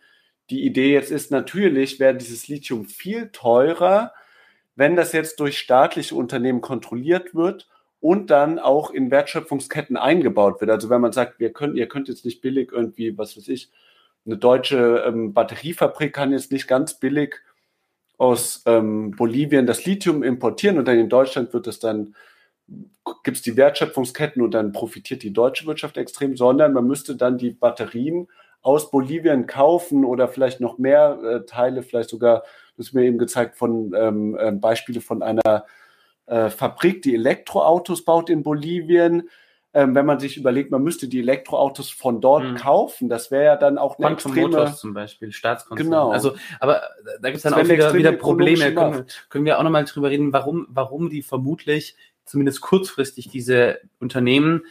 die Idee jetzt ist, natürlich wäre dieses Lithium viel teurer, wenn das jetzt durch staatliche Unternehmen kontrolliert wird und dann auch in Wertschöpfungsketten eingebaut wird. Also wenn man sagt, wir können, ihr könnt jetzt nicht billig irgendwie, was weiß ich, eine deutsche ähm, Batteriefabrik kann jetzt nicht ganz billig aus ähm, Bolivien das Lithium importieren und dann in Deutschland wird es dann, gibt es die Wertschöpfungsketten und dann profitiert die deutsche Wirtschaft extrem, sondern man müsste dann die Batterien aus Bolivien kaufen oder vielleicht noch mehr äh, Teile, vielleicht sogar, das ist mir eben gezeigt von ähm, äh, Beispiele von einer äh, Fabrik, die Elektroautos baut in Bolivien. Ähm, wenn man sich überlegt, man müsste die Elektroautos von dort mhm. kaufen, das wäre ja dann auch eine Quantum extreme... Motors zum Beispiel, Staatskonzern. Genau. Also, aber da gibt es dann auch wieder, wieder Probleme. Können, können wir auch nochmal drüber reden, warum, warum die vermutlich zumindest kurzfristig diese Unternehmen,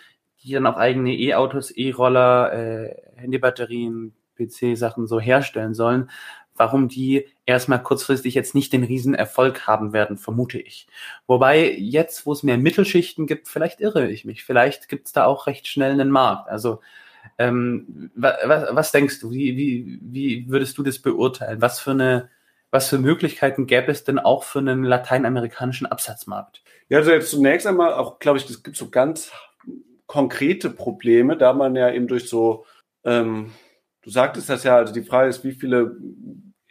die dann auch eigene E-Autos, E-Roller, äh, Handybatterien, PC-Sachen so herstellen sollen, warum die erstmal kurzfristig jetzt nicht den Riesenerfolg haben werden, vermute ich. Wobei jetzt, wo es mehr Mittelschichten gibt, vielleicht irre ich mich. Vielleicht gibt es da auch recht schnell einen Markt. Also ähm, was, was denkst du? Wie, wie, wie würdest du das beurteilen? Was für eine was für Möglichkeiten gäbe es denn auch für einen lateinamerikanischen Absatzmarkt? Ja, also jetzt zunächst einmal auch, glaube ich, es gibt so ganz konkrete Probleme, da man ja eben durch so, ähm, du sagtest das ja, also die Frage ist, wie viele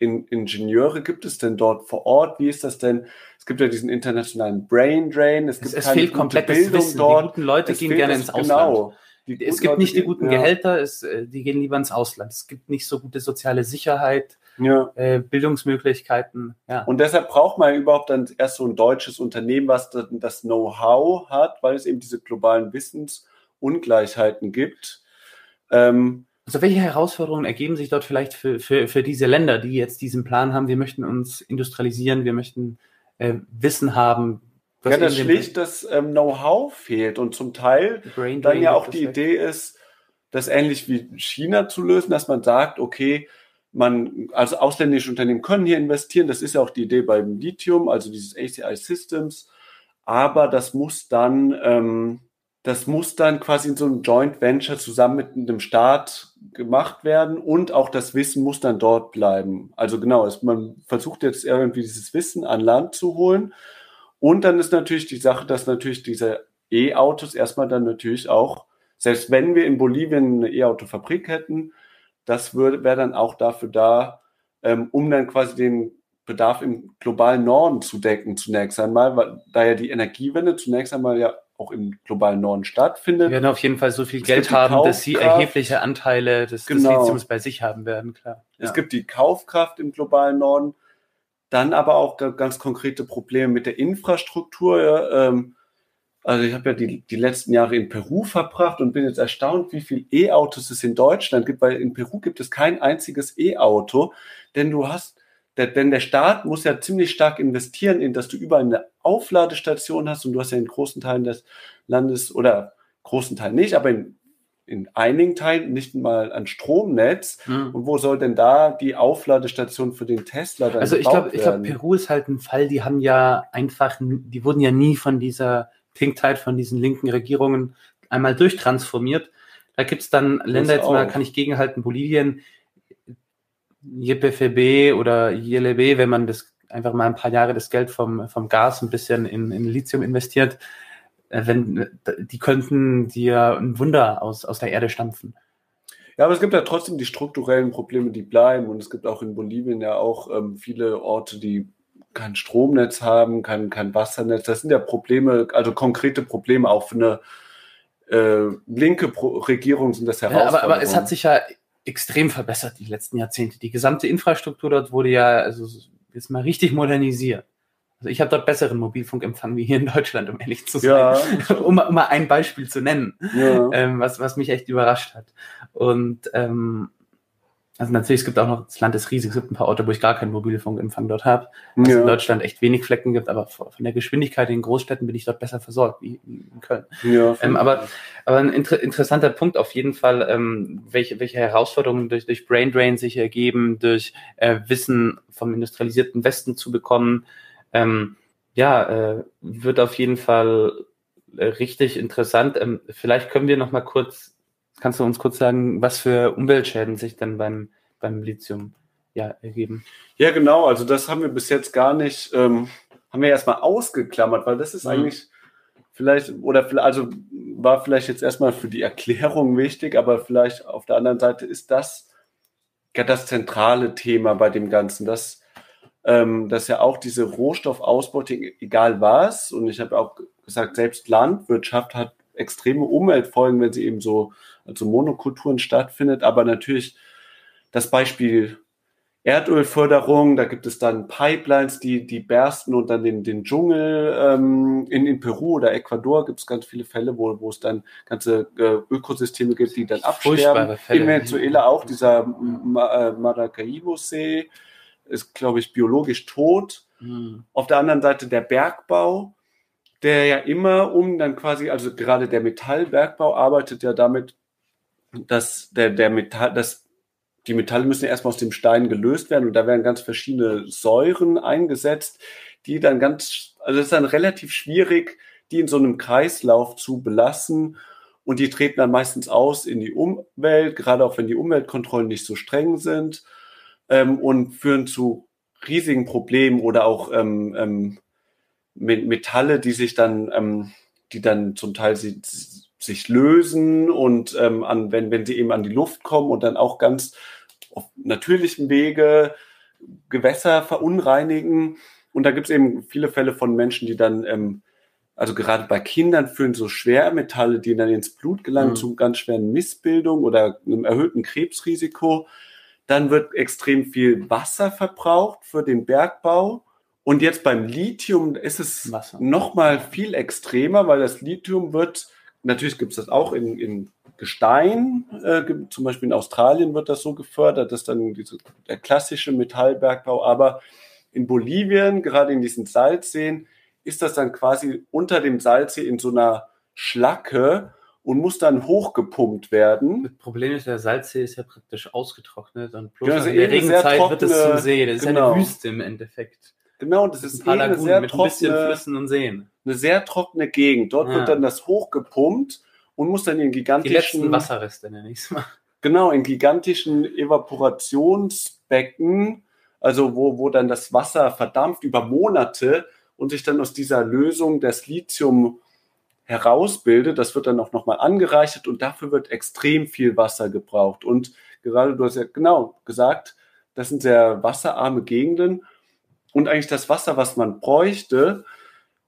in Ingenieure gibt es denn dort vor Ort? Wie ist das denn? Es gibt ja diesen internationalen Brain Drain. Es, gibt es, es fehlt komplett Bildung Wissen. dort. Die guten Leute es gehen gerne ins Ausland. Genau. es gibt nicht die guten Gehälter, es, äh, die gehen lieber ins Ausland. Es gibt nicht so gute soziale Sicherheit ja. äh, Bildungsmöglichkeiten. Ja. Und deshalb braucht man überhaupt dann erst so ein deutsches Unternehmen, was das Know-how hat, weil es eben diese globalen Wissensungleichheiten gibt. Ähm, also welche Herausforderungen ergeben sich dort vielleicht für, für, für diese Länder, die jetzt diesen Plan haben, wir möchten uns industrialisieren, wir möchten äh, Wissen haben? Ja, das schlicht das ähm, Know-how fehlt und zum Teil dann ja auch die Idee ist, das ähnlich wie China zu lösen, dass man sagt, okay, man, also ausländische Unternehmen können hier investieren. Das ist ja auch die Idee beim Lithium, also dieses ACI Systems. Aber das muss dann, ähm, das muss dann quasi in so einem Joint Venture zusammen mit dem Staat gemacht werden und auch das Wissen muss dann dort bleiben. Also genau, es, man versucht jetzt irgendwie dieses Wissen an Land zu holen. Und dann ist natürlich die Sache, dass natürlich diese E-Autos erstmal dann natürlich auch, selbst wenn wir in Bolivien eine E-Auto-Fabrik hätten, das wäre dann auch dafür da, ähm, um dann quasi den Bedarf im globalen Norden zu decken, zunächst einmal, weil da ja die Energiewende zunächst einmal ja auch im globalen Norden stattfindet. Die werden auf jeden Fall so viel es Geld haben, dass sie erhebliche Anteile des, genau. des Lithiums bei sich haben werden, klar. Ja. Es gibt die Kaufkraft im globalen Norden, dann aber auch ganz konkrete Probleme mit der Infrastruktur. Ja, ähm, also ich habe ja die, die letzten Jahre in Peru verbracht und bin jetzt erstaunt, wie viel E-Autos es in Deutschland gibt, weil in Peru gibt es kein einziges E-Auto, denn du hast, denn der Staat muss ja ziemlich stark investieren, in dass du überall eine Aufladestation hast und du hast ja in großen Teilen des Landes oder großen Teilen nicht, aber in, in einigen Teilen nicht mal ein Stromnetz. Hm. Und wo soll denn da die Aufladestation für den Tesla dann Also ich glaube, ich glaube, Peru ist halt ein Fall, die haben ja einfach, die wurden ja nie von dieser Pink Tide von diesen linken Regierungen einmal durchtransformiert. Da gibt es dann Länder, jetzt mal kann ich gegenhalten, Bolivien, JPFB oder JLB, wenn man das einfach mal ein paar Jahre das Geld vom, vom Gas ein bisschen in, in Lithium investiert, äh, wenn, die könnten dir ein Wunder aus, aus der Erde stampfen. Ja, aber es gibt ja trotzdem die strukturellen Probleme, die bleiben. Und es gibt auch in Bolivien ja auch ähm, viele Orte, die kein Stromnetz haben, kein, kein Wassernetz. Das sind ja Probleme, also konkrete Probleme auch für eine äh, linke Pro Regierung sind das Herausforderungen. Ja, aber, aber es hat sich ja extrem verbessert die letzten Jahrzehnte. Die gesamte Infrastruktur dort wurde ja also jetzt mal richtig modernisiert. Also ich habe dort besseren Mobilfunkempfang wie hier in Deutschland, um ehrlich zu sein. Ja. um, um, mal ein Beispiel zu nennen, ja. ähm, was, was mich echt überrascht hat. Und ähm, also natürlich, es gibt auch noch, das Land ist riesig, es gibt ein paar Orte, wo ich gar keinen Mobilfunkempfang dort habe. Was ja. in Deutschland echt wenig Flecken gibt, aber von der Geschwindigkeit in Großstädten bin ich dort besser versorgt, wie in Köln. Ja, ähm, aber, aber ein inter interessanter Punkt auf jeden Fall, ähm, welche, welche Herausforderungen durch, durch Brain Drain sich ergeben, durch äh, Wissen vom industrialisierten Westen zu bekommen. Ähm, ja, äh, wird auf jeden Fall äh, richtig interessant. Ähm, vielleicht können wir noch mal kurz Kannst du uns kurz sagen, was für Umweltschäden sich dann beim, beim Lithium ja, ergeben? Ja, genau. Also das haben wir bis jetzt gar nicht, ähm, haben wir erstmal ausgeklammert, weil das ist mhm. eigentlich vielleicht, oder also war vielleicht jetzt erstmal für die Erklärung wichtig, aber vielleicht auf der anderen Seite ist das ja das zentrale Thema bei dem Ganzen, dass, ähm, dass ja auch diese Rohstoffausbeutung, egal was, und ich habe auch gesagt, selbst Landwirtschaft hat extreme Umweltfolgen, wenn sie eben so also Monokulturen stattfindet. Aber natürlich das Beispiel Erdölförderung, da gibt es dann Pipelines, die, die bersten und dann den, den Dschungel ähm, in, in Peru oder Ecuador gibt es ganz viele Fälle, wo, wo es dann ganze äh, Ökosysteme gibt, die dann absterben. In Venezuela auch dieser äh, Maracaibo-See ist, glaube ich, biologisch tot. Mhm. Auf der anderen Seite der Bergbau, der ja immer um dann quasi, also gerade der Metallbergbau arbeitet ja damit, dass der, der Metall, dass die Metalle müssen ja erstmal aus dem Stein gelöst werden und da werden ganz verschiedene Säuren eingesetzt, die dann ganz, also es ist dann relativ schwierig, die in so einem Kreislauf zu belassen und die treten dann meistens aus in die Umwelt, gerade auch wenn die Umweltkontrollen nicht so streng sind ähm, und führen zu riesigen Problemen oder auch ähm, ähm, Metalle, die sich dann, ähm, die dann zum Teil sie, sich lösen und ähm, an, wenn, wenn sie eben an die Luft kommen und dann auch ganz auf natürlichem Wege Gewässer verunreinigen. Und da gibt es eben viele Fälle von Menschen, die dann, ähm, also gerade bei Kindern führen so Schwermetalle, die dann ins Blut gelangen, mhm. zu ganz schweren Missbildungen oder einem erhöhten Krebsrisiko. Dann wird extrem viel Wasser verbraucht für den Bergbau. Und jetzt beim Lithium ist es noch mal viel extremer, weil das Lithium wird, natürlich gibt es das auch in, in Gestein, äh, zum Beispiel in Australien wird das so gefördert, das ist dann diese, der klassische Metallbergbau, aber in Bolivien, gerade in diesen Salzseen, ist das dann quasi unter dem Salzsee in so einer Schlacke und muss dann hochgepumpt werden. Das Problem ist, der Salzsee ist ja praktisch ausgetrocknet und bloß also in der Regenzeit wird es zum See. Das ist genau. eine Wüste im Endeffekt. Genau, und das ist eh eine sehr mit trockene, ein bisschen Flüssen und Seen. Eine sehr trockene Gegend. Dort ja. wird dann das hochgepumpt und muss dann in gigantischen... Die letzten Wasserreste nenne ich mal. Genau, in gigantischen Evaporationsbecken, also wo, wo dann das Wasser verdampft über Monate und sich dann aus dieser Lösung das Lithium herausbildet. Das wird dann auch nochmal angereichert und dafür wird extrem viel Wasser gebraucht. Und gerade du hast ja genau gesagt, das sind sehr wasserarme Gegenden und eigentlich das Wasser, was man bräuchte,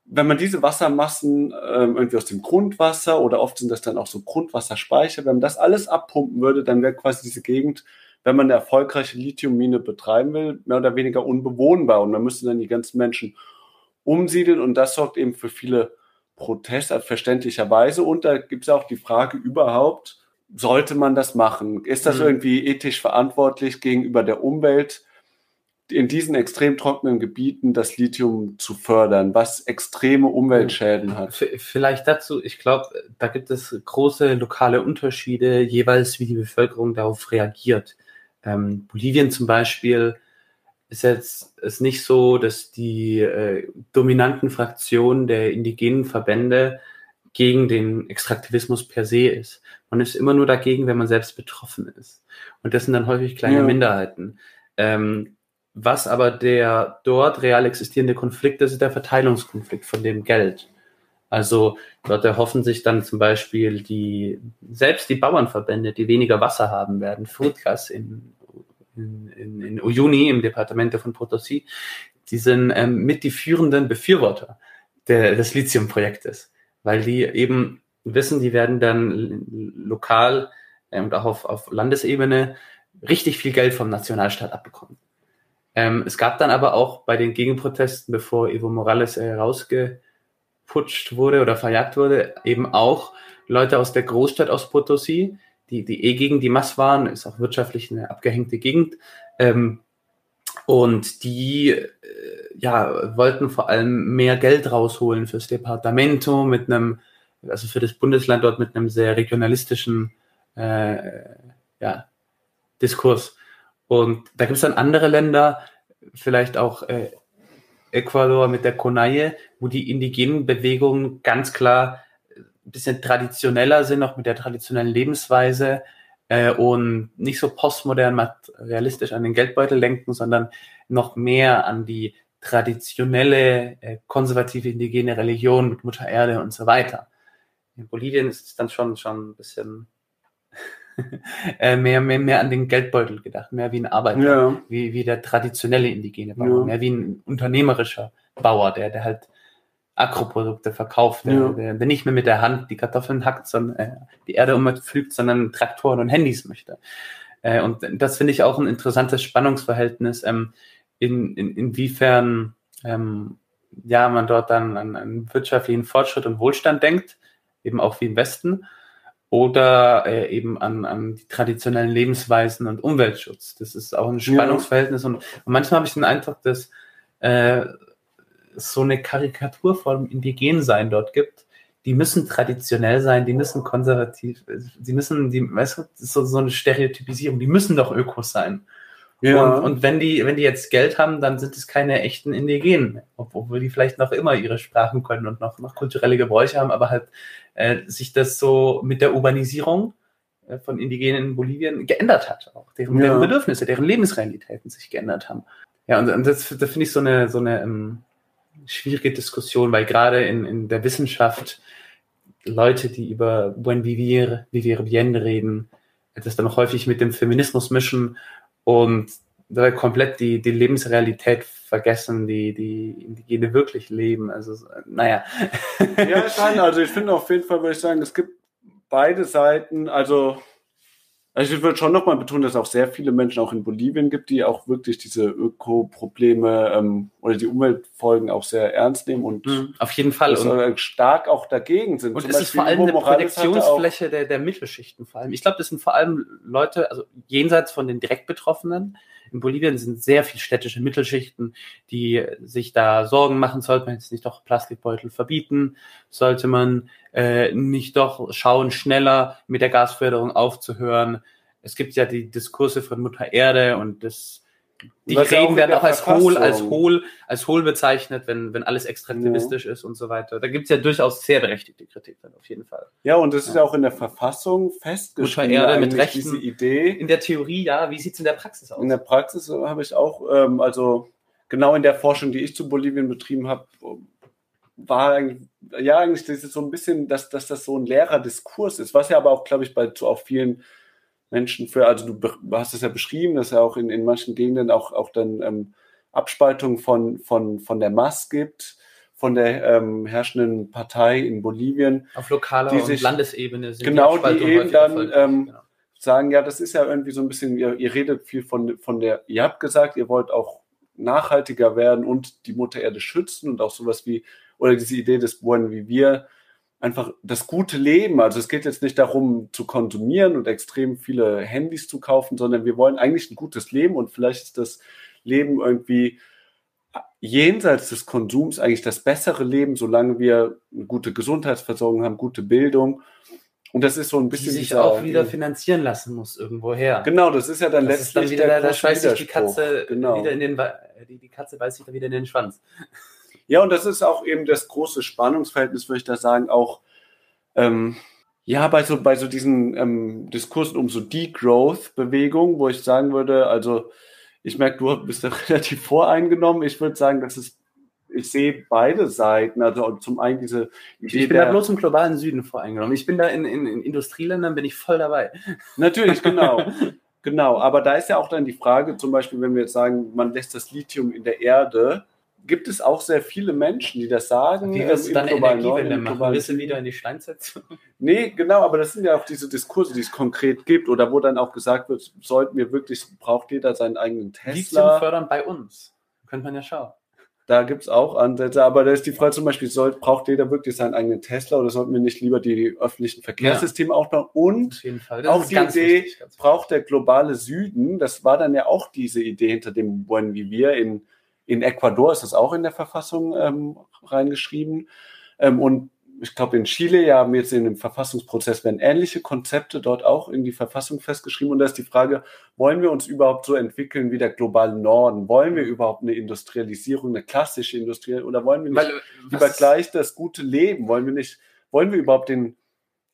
wenn man diese Wassermassen ähm, irgendwie aus dem Grundwasser oder oft sind das dann auch so Grundwasserspeicher, wenn man das alles abpumpen würde, dann wäre quasi diese Gegend, wenn man eine erfolgreiche Lithiummine betreiben will, mehr oder weniger unbewohnbar und man müsste dann die ganzen Menschen umsiedeln und das sorgt eben für viele Proteste verständlicherweise. Und da gibt es auch die Frage überhaupt, sollte man das machen? Ist das mhm. irgendwie ethisch verantwortlich gegenüber der Umwelt, in diesen extrem trockenen Gebieten das Lithium zu fördern, was extreme Umweltschäden hat? Vielleicht dazu, ich glaube, da gibt es große lokale Unterschiede, jeweils wie die Bevölkerung darauf reagiert. Ähm, Bolivien zum Beispiel ist jetzt ist nicht so, dass die äh, dominanten Fraktionen der indigenen Verbände gegen den Extraktivismus per se ist. Man ist immer nur dagegen, wenn man selbst betroffen ist. Und das sind dann häufig kleine ja. Minderheiten. Ähm, was aber der dort real existierende Konflikt ist, ist der Verteilungskonflikt von dem Geld. Also dort erhoffen sich dann zum Beispiel die, selbst die Bauernverbände, die weniger Wasser haben werden, Fruitgas in in, in, Uyuni im Departamento von Potosí, die sind ähm, mit die führenden Befürworter der, des Lithium-Projektes, weil die eben wissen, die werden dann lokal äh, und auch auf, auf Landesebene richtig viel Geld vom Nationalstaat abbekommen. Ähm, es gab dann aber auch bei den Gegenprotesten, bevor Evo Morales äh, rausgeputscht wurde oder verjagt wurde, eben auch Leute aus der Großstadt aus Potosí, die, die eh gegen die Mass waren, ist auch wirtschaftlich eine abgehängte Gegend. Ähm, und die äh, ja, wollten vor allem mehr Geld rausholen fürs Departamento mit einem, also für das Bundesland dort mit einem sehr regionalistischen äh, ja, Diskurs. Und da gibt es dann andere Länder, vielleicht auch äh, Ecuador mit der Konaye, wo die indigenen Bewegungen ganz klar ein bisschen traditioneller sind, auch mit der traditionellen Lebensweise äh, und nicht so postmodern, materialistisch an den Geldbeutel lenken, sondern noch mehr an die traditionelle, äh, konservative indigene Religion mit Mutter Erde und so weiter. In Bolivien ist es dann schon, schon ein bisschen äh, mehr, mehr, mehr an den Geldbeutel gedacht, mehr wie ein Arbeiter, ja. wie, wie der traditionelle indigene Bauer, ja. mehr wie ein unternehmerischer Bauer, der, der halt Agroprodukte verkauft, ja. der, der, nicht mehr mit der Hand die Kartoffeln hackt, sondern äh, die Erde umflügt, sondern Traktoren und Handys möchte. Äh, und das finde ich auch ein interessantes Spannungsverhältnis, ähm, in, in, inwiefern ähm, ja man dort dann an, an wirtschaftlichen Fortschritt und Wohlstand denkt, eben auch wie im Westen, oder äh, eben an, an die traditionellen Lebensweisen und Umweltschutz. Das ist auch ein Spannungsverhältnis ja. und, und manchmal habe ich den Eindruck, dass äh, so eine Karikatur vom Indigensein dort gibt, die müssen traditionell sein, die müssen konservativ, die müssen, die, weißt du, so, so eine Stereotypisierung, die müssen doch Ökos sein. Ja. Und, und, wenn die, wenn die jetzt Geld haben, dann sind es keine echten Indigenen, obwohl die vielleicht noch immer ihre Sprachen können und noch, noch kulturelle Gebräuche haben, aber halt äh, sich das so mit der Urbanisierung äh, von Indigenen in Bolivien geändert hat, auch deren, ja. deren Bedürfnisse, deren Lebensrealitäten sich geändert haben. Ja, und, und das, das finde ich so eine, so eine ähm, schwierige Diskussion, weil gerade in, in der Wissenschaft Leute, die über Buen Vivir, Vivir Bien reden, das dann häufig mit dem Feminismus mischen und da komplett die, die Lebensrealität vergessen, die die Indigene wirklich leben. Also, naja. Ja, meine, also ich finde auf jeden Fall, würde ich sagen, es gibt beide Seiten, also also ich würde schon nochmal betonen, dass es auch sehr viele Menschen auch in Bolivien gibt, die auch wirklich diese Ökoprobleme ähm, oder die Umweltfolgen auch sehr ernst nehmen und mhm, auf jeden Fall und stark auch dagegen sind. Und Zum es ist vor allem eine Projektionsfläche der, der Mittelschichten vor allem. Ich glaube, das sind vor allem Leute, also jenseits von den direkt Betroffenen. In Bolivien sind sehr viele städtische Mittelschichten, die sich da Sorgen machen, sollte man jetzt nicht doch Plastikbeutel verbieten, sollte man äh, nicht doch schauen, schneller mit der Gasförderung aufzuhören. Es gibt ja die Diskurse von Mutter Erde und das die Was Reden werden auch als hohl, als hohl, als hohl bezeichnet, wenn, wenn alles extraktivistisch ja. ist und so weiter. Da gibt es ja durchaus sehr berechtigte Kritik dann auf jeden Fall. Ja, und das ist ja auch in der Verfassung festgeschrieben. Erde mit Rechten. Diese Idee. In der Theorie, ja. Wie sieht's in der Praxis aus? In der Praxis habe ich auch, ähm, also genau in der Forschung, die ich zu Bolivien betrieben habe, war eigentlich, ja, eigentlich das ist so ein bisschen, dass, dass das so ein leerer Diskurs ist, was ja aber auch, glaube ich, bei so auch vielen Menschen für, also du hast es ja beschrieben, dass ja auch in, in manchen Gegenden auch, auch dann ähm, Abspaltung von, von, von der Mass gibt, von der ähm, herrschenden Partei in Bolivien. Auf lokaler die sich, und Landesebene sind Genau, die, die eben dann ähm, genau. sagen, ja, das ist ja irgendwie so ein bisschen, ihr, ihr redet viel von, von der, ihr habt gesagt, ihr wollt auch nachhaltiger werden und die Mutter Erde schützen und auch sowas wie oder diese Idee des Buen Vivir, einfach das gute Leben. Also es geht jetzt nicht darum zu konsumieren und extrem viele Handys zu kaufen, sondern wir wollen eigentlich ein gutes Leben und vielleicht ist das Leben irgendwie jenseits des Konsums eigentlich das bessere Leben, solange wir eine gute Gesundheitsversorgung haben, gute Bildung. Und das ist so ein bisschen. Die sich auch wieder finanzieren lassen muss, irgendwoher. Genau, das ist ja dann das letztlich. Ist dann wieder, der da, da scheißt sich die Katze genau. wieder in den, die, die Katze beißt sich da wieder in den Schwanz. Ja, und das ist auch eben das große Spannungsverhältnis, würde ich da sagen, auch ähm, ja, bei so, bei so diesen ähm, Diskursen um so Degrowth-Bewegung, wo ich sagen würde, also ich merke, du bist da relativ voreingenommen. Ich würde sagen, das ist, ich sehe beide Seiten. Also zum einen diese Idee Ich bin da bloß im globalen Süden voreingenommen. Ich bin da in, in, in Industrieländern, bin ich voll dabei. Natürlich, genau. genau. Aber da ist ja auch dann die Frage, zum Beispiel, wenn wir jetzt sagen, man lässt das Lithium in der Erde, gibt es auch sehr viele Menschen, die das sagen. Wie wirst du dann Energiewende machen? Wirst du wieder in die Steinzeit? Nee, genau, aber das sind ja auch diese Diskurse, die es konkret gibt oder wo dann auch gesagt wird, sollten wir wirklich, braucht jeder seinen eigenen Tesla. Lithium fördern bei uns. Könnte man ja schauen. Da gibt es auch Ansätze, aber da ist die Frage zum Beispiel, soll, braucht jeder wirklich seinen eigenen Tesla oder sollten wir nicht lieber die öffentlichen Verkehrssysteme ja. aufbauen? Und auch die Idee, wichtig, braucht der globale Süden, das war dann ja auch diese Idee hinter dem Buen Vivir in in Ecuador ist das auch in der Verfassung ähm, reingeschrieben. Ähm, und ich glaube, in Chile ja haben jetzt in dem Verfassungsprozess werden ähnliche Konzepte dort auch in die Verfassung festgeschrieben. Und da ist die Frage, wollen wir uns überhaupt so entwickeln wie der globale Norden? Wollen wir überhaupt eine Industrialisierung, eine klassische Industrialisierung? Oder wollen wir nicht Weil, lieber gleich das gute Leben? Wollen wir nicht, wollen wir überhaupt den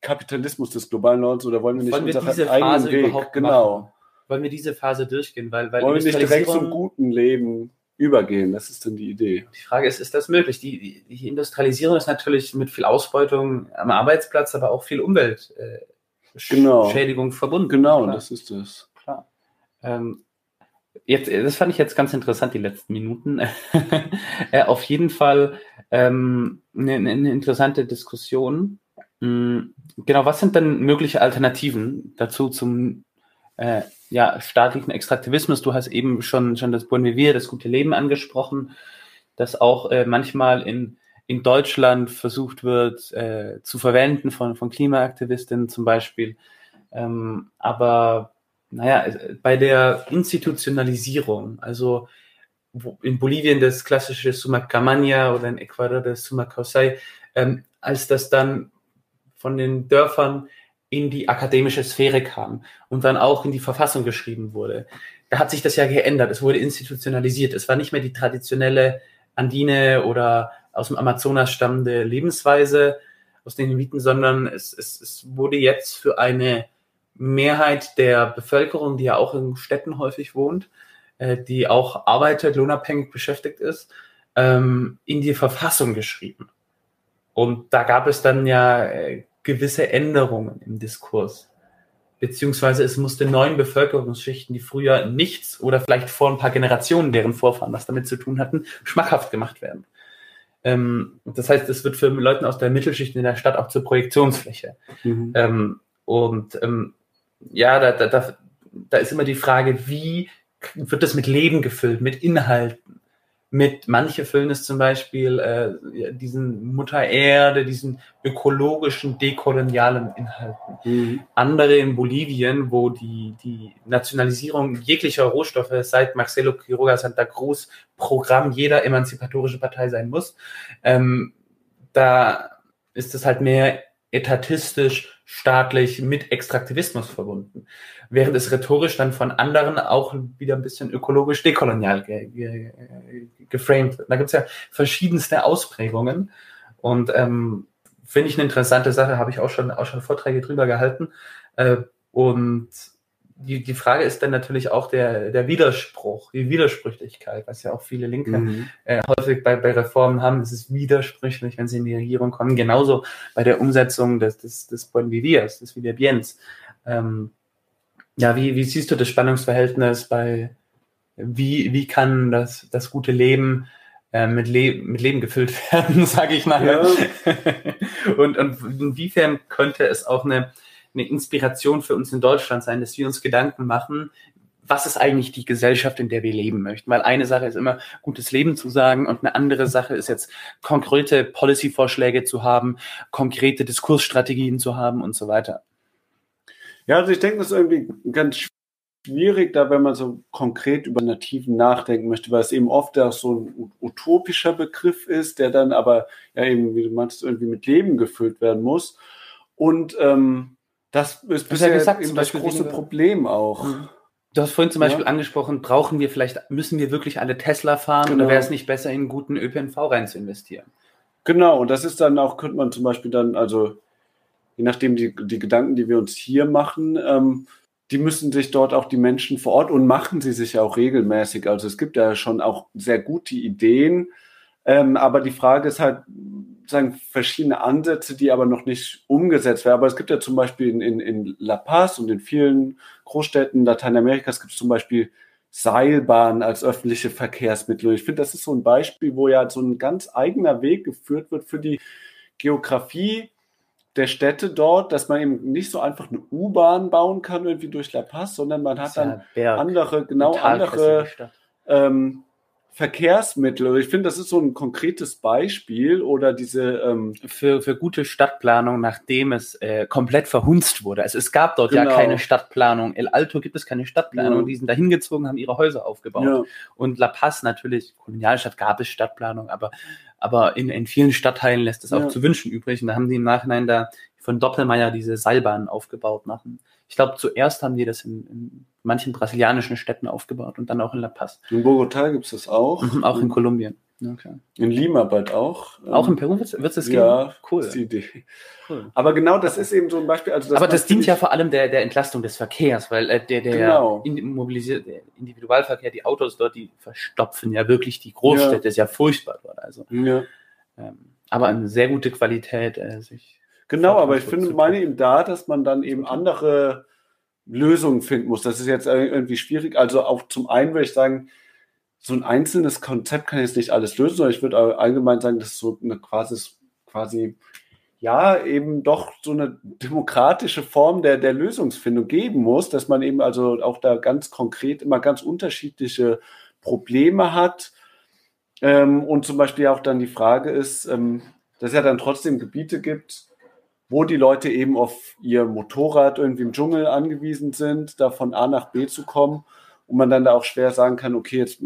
Kapitalismus des globalen Nordens oder wollen wir nicht wollen unseren eigenen Weg? Genau. Machen? Wollen wir diese Phase durchgehen? Weil, weil wollen wir nicht direkt zum guten Leben übergehen. Das ist dann die Idee. Die Frage ist, ist das möglich? Die, die Industrialisierung ist natürlich mit viel Ausbeutung am Arbeitsplatz, aber auch viel Umweltschädigung äh, genau. verbunden. Genau, klar. das ist das. Klar. Ähm, jetzt, das fand ich jetzt ganz interessant, die letzten Minuten. äh, auf jeden Fall ähm, eine, eine interessante Diskussion. Mhm. Genau, was sind denn mögliche Alternativen dazu zum äh, ja, staatlichen Extraktivismus. Du hast eben schon, schon das Buen Vivir, das gute Leben angesprochen, das auch äh, manchmal in, in Deutschland versucht wird äh, zu verwenden von, von Klimaaktivistinnen zum Beispiel. Ähm, aber naja, bei der Institutionalisierung, also in Bolivien das klassische Sumacamania oder in Ecuador das Sumacosay, ähm, als das dann von den Dörfern in die akademische Sphäre kam und dann auch in die Verfassung geschrieben wurde. Da hat sich das ja geändert. Es wurde institutionalisiert. Es war nicht mehr die traditionelle Andine oder aus dem Amazonas stammende Lebensweise aus den Eliten, sondern es, es, es wurde jetzt für eine Mehrheit der Bevölkerung, die ja auch in Städten häufig wohnt, äh, die auch arbeitet, lohnabhängig beschäftigt ist, ähm, in die Verfassung geschrieben. Und da gab es dann ja äh, gewisse Änderungen im Diskurs. Beziehungsweise es musste neuen Bevölkerungsschichten, die früher nichts oder vielleicht vor ein paar Generationen deren Vorfahren was damit zu tun hatten, schmackhaft gemacht werden. Ähm, das heißt, es wird für Leute aus der Mittelschicht in der Stadt auch zur Projektionsfläche. Mhm. Ähm, und ähm, ja, da, da, da, da ist immer die Frage, wie wird das mit Leben gefüllt, mit Inhalten? Mit, manche füllen es zum Beispiel äh, diesen Mutter Erde, diesen ökologischen, dekolonialen Inhalten. Mhm. Andere in Bolivien, wo die, die Nationalisierung jeglicher Rohstoffe seit Marcelo Quiroga Santa Cruz Programm jeder emanzipatorische Partei sein muss, ähm, da ist es halt mehr etatistisch, staatlich mit Extraktivismus verbunden. Während es rhetorisch dann von anderen auch wieder ein bisschen ökologisch dekolonial ge ge geframed wird. Da gibt es ja verschiedenste Ausprägungen und ähm, finde ich eine interessante Sache, habe ich auch schon, auch schon Vorträge drüber gehalten. Äh, und die, die Frage ist dann natürlich auch der, der Widerspruch, die Widersprüchlichkeit, was ja auch viele Linke mhm. äh, häufig bei, bei Reformen haben. Es ist widersprüchlich, wenn sie in die Regierung kommen. Genauso bei der Umsetzung des, des, des Buen Viviers, des Viviers. Ähm, ja, wie, wie siehst du das Spannungsverhältnis bei, wie, wie kann das, das gute Leben äh, mit, Le mit Leben gefüllt werden, sage ich mal. Ja. und, und inwiefern könnte es auch eine eine Inspiration für uns in Deutschland sein, dass wir uns Gedanken machen, was ist eigentlich die Gesellschaft, in der wir leben möchten? Weil eine Sache ist immer, gutes Leben zu sagen und eine andere Sache ist jetzt, konkrete Policy-Vorschläge zu haben, konkrete Diskursstrategien zu haben und so weiter. Ja, also ich denke, das ist irgendwie ganz schwierig, da wenn man so konkret über Nativen nachdenken möchte, weil es eben oft auch so ein utopischer Begriff ist, der dann aber ja eben, wie du meinst, irgendwie mit Leben gefüllt werden muss. Und ähm, das ist bisher ja gesagt, eben das große weniger. Problem auch. Mhm. Du hast vorhin zum Beispiel ja. angesprochen, brauchen wir vielleicht, müssen wir wirklich alle Tesla fahren genau. oder wäre es nicht besser, in einen guten ÖPNV rein zu investieren? Genau, und das ist dann auch, könnte man zum Beispiel dann, also je nachdem die, die Gedanken, die wir uns hier machen, ähm, die müssen sich dort auch die Menschen vor Ort und machen sie sich auch regelmäßig. Also es gibt ja schon auch sehr gute Ideen, ähm, aber die Frage ist halt, sagen, verschiedene Ansätze, die aber noch nicht umgesetzt werden. Aber es gibt ja zum Beispiel in, in, in La Paz und in vielen Großstädten Lateinamerikas gibt es zum Beispiel Seilbahnen als öffentliche Verkehrsmittel. Und ich finde, das ist so ein Beispiel, wo ja so ein ganz eigener Weg geführt wird für die Geografie der Städte dort, dass man eben nicht so einfach eine U-Bahn bauen kann irgendwie durch La Paz, sondern man hat dann ja andere, genau andere ähm, Verkehrsmittel. Und ich finde, das ist so ein konkretes Beispiel oder diese ähm für, für gute Stadtplanung, nachdem es äh, komplett verhunzt wurde. Also es gab dort genau. ja keine Stadtplanung. El Alto gibt es keine Stadtplanung. Ja. Die sind da hingezogen, haben ihre Häuser aufgebaut. Ja. Und La Paz natürlich, Kolonialstadt gab es Stadtplanung, aber, aber in, in vielen Stadtteilen lässt es auch ja. zu wünschen übrig. Und da haben die im Nachhinein da von Doppelmeier diese Seilbahnen aufgebaut nach ich glaube, zuerst haben die das in, in, manchen brasilianischen Städten aufgebaut und dann auch in La Paz. In Bogotá gibt es das auch. Mhm, auch in Kolumbien. Okay. In Lima bald auch. Auch in Peru wird es geben? Ja, cool. ist die Idee. Cool. Aber genau das ist eben so ein Beispiel. Also das Aber das dient ja vor allem der, der Entlastung des Verkehrs, weil äh, der, der genau. mobilisierte Individualverkehr, die Autos dort, die verstopfen ja wirklich die Großstädte, ja. ist ja furchtbar dort. Also. Ja. Ähm, aber eine sehr gute Qualität, äh, sich Genau, aber ich finde, meine eben da, dass man dann eben andere Lösungen finden muss. Das ist jetzt irgendwie schwierig. Also auch zum einen würde ich sagen, so ein einzelnes Konzept kann jetzt nicht alles lösen, sondern ich würde allgemein sagen, dass so eine quasi, quasi ja, eben doch so eine demokratische Form der, der Lösungsfindung geben muss, dass man eben also auch da ganz konkret immer ganz unterschiedliche Probleme hat. Ähm, und zum Beispiel auch dann die Frage ist, ähm, dass es ja dann trotzdem Gebiete gibt, wo die Leute eben auf ihr Motorrad irgendwie im Dschungel angewiesen sind, da von A nach B zu kommen. und man dann da auch schwer sagen kann, okay, jetzt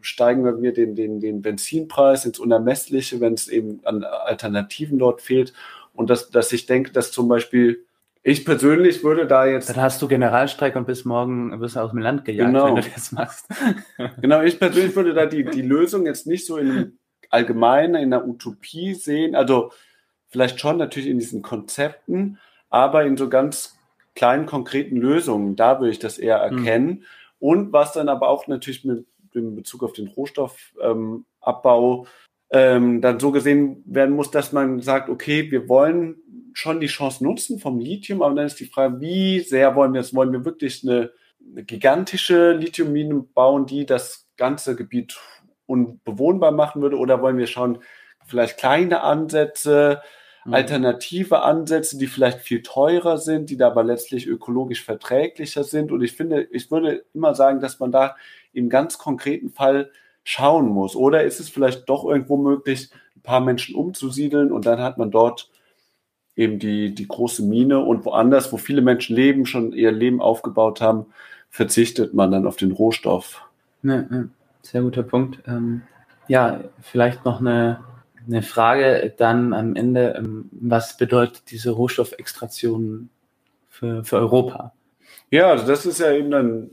steigen wir den, den, den Benzinpreis ins Unermessliche, wenn es eben an Alternativen dort fehlt. Und dass, dass ich denke, dass zum Beispiel ich persönlich würde da jetzt. Dann hast du Generalstreik und bis morgen wirst du aus dem Land gejagt, Genau. wenn du das machst. Genau, ich persönlich würde da die, die Lösung jetzt nicht so in allgemein in der Utopie sehen. Also vielleicht schon natürlich in diesen Konzepten, aber in so ganz kleinen, konkreten Lösungen. Da würde ich das eher erkennen. Und was dann aber auch natürlich mit dem Bezug auf den Rohstoffabbau ähm, ähm, dann so gesehen werden muss, dass man sagt, okay, wir wollen schon die Chance nutzen vom Lithium, aber dann ist die Frage, wie sehr wollen wir es? Wollen wir wirklich eine, eine gigantische Lithiummine bauen, die das ganze Gebiet unbewohnbar machen würde? Oder wollen wir schauen, vielleicht kleine Ansätze, Mhm. Alternative Ansätze, die vielleicht viel teurer sind, die da aber letztlich ökologisch verträglicher sind? Und ich finde, ich würde immer sagen, dass man da im ganz konkreten Fall schauen muss. Oder ist es vielleicht doch irgendwo möglich, ein paar Menschen umzusiedeln und dann hat man dort eben die, die große Mine und woanders, wo viele Menschen leben, schon ihr Leben aufgebaut haben, verzichtet man dann auf den Rohstoff. Ja. Sehr guter Punkt. Ähm, ja, vielleicht noch eine, eine Frage dann am Ende. Ähm, was bedeutet diese Rohstoffextraktion für, für Europa? Ja, also das ist ja eben dann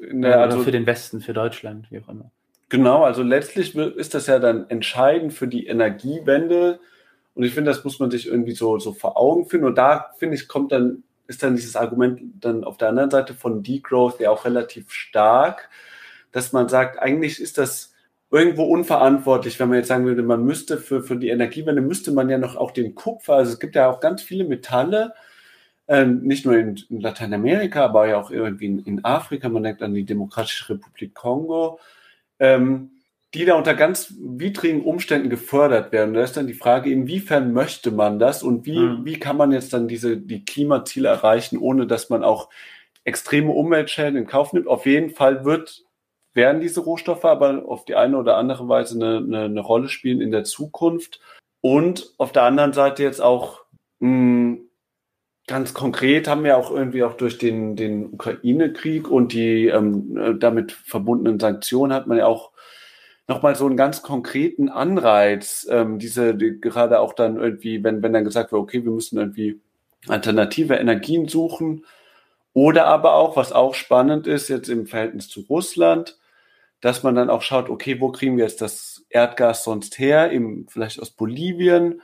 in der, also für den Westen, für Deutschland, wie auch immer. Genau, also letztlich ist das ja dann entscheidend für die Energiewende. Und ich finde, das muss man sich irgendwie so, so vor Augen führen. Und da, finde ich, kommt dann, ist dann dieses Argument dann auf der anderen Seite von Degrowth ja auch relativ stark, dass man sagt, eigentlich ist das irgendwo unverantwortlich, wenn man jetzt sagen würde, man müsste für, für die Energiewende, müsste man ja noch auch den Kupfer, also es gibt ja auch ganz viele Metalle, ähm, nicht nur in, in Lateinamerika, aber ja auch irgendwie in, in Afrika, man denkt an die Demokratische Republik Kongo, ähm, die da unter ganz widrigen Umständen gefördert werden. Da ist dann die Frage, inwiefern möchte man das und wie, Mhm. wie kann man jetzt dann diese, die Klimaziele erreichen, ohne dass man auch extreme Umweltschäden in Kauf nimmt. Auf jeden Fall wird, werden diese Rohstoffe aber auf die eine oder andere Weise eine, eine, eine Rolle spielen in der Zukunft. Und auf der anderen Seite jetzt auch mh, ganz konkret haben wir auch irgendwie auch durch den, den Ukraine-Krieg und die ähm, äh, damit verbundenen Sanktionen hat man ja auch nochmal so einen ganz konkreten Anreiz, ähm, diese, die, gerade auch dann irgendwie, wenn, wenn dann gesagt wird, okay, wir müssen irgendwie alternative Energien suchen. Oder aber auch, was auch spannend ist, jetzt im Verhältnis zu Russland, dass man dann auch schaut, okay, wo kriegen wir jetzt das Erdgas sonst her? Eben vielleicht aus Bolivien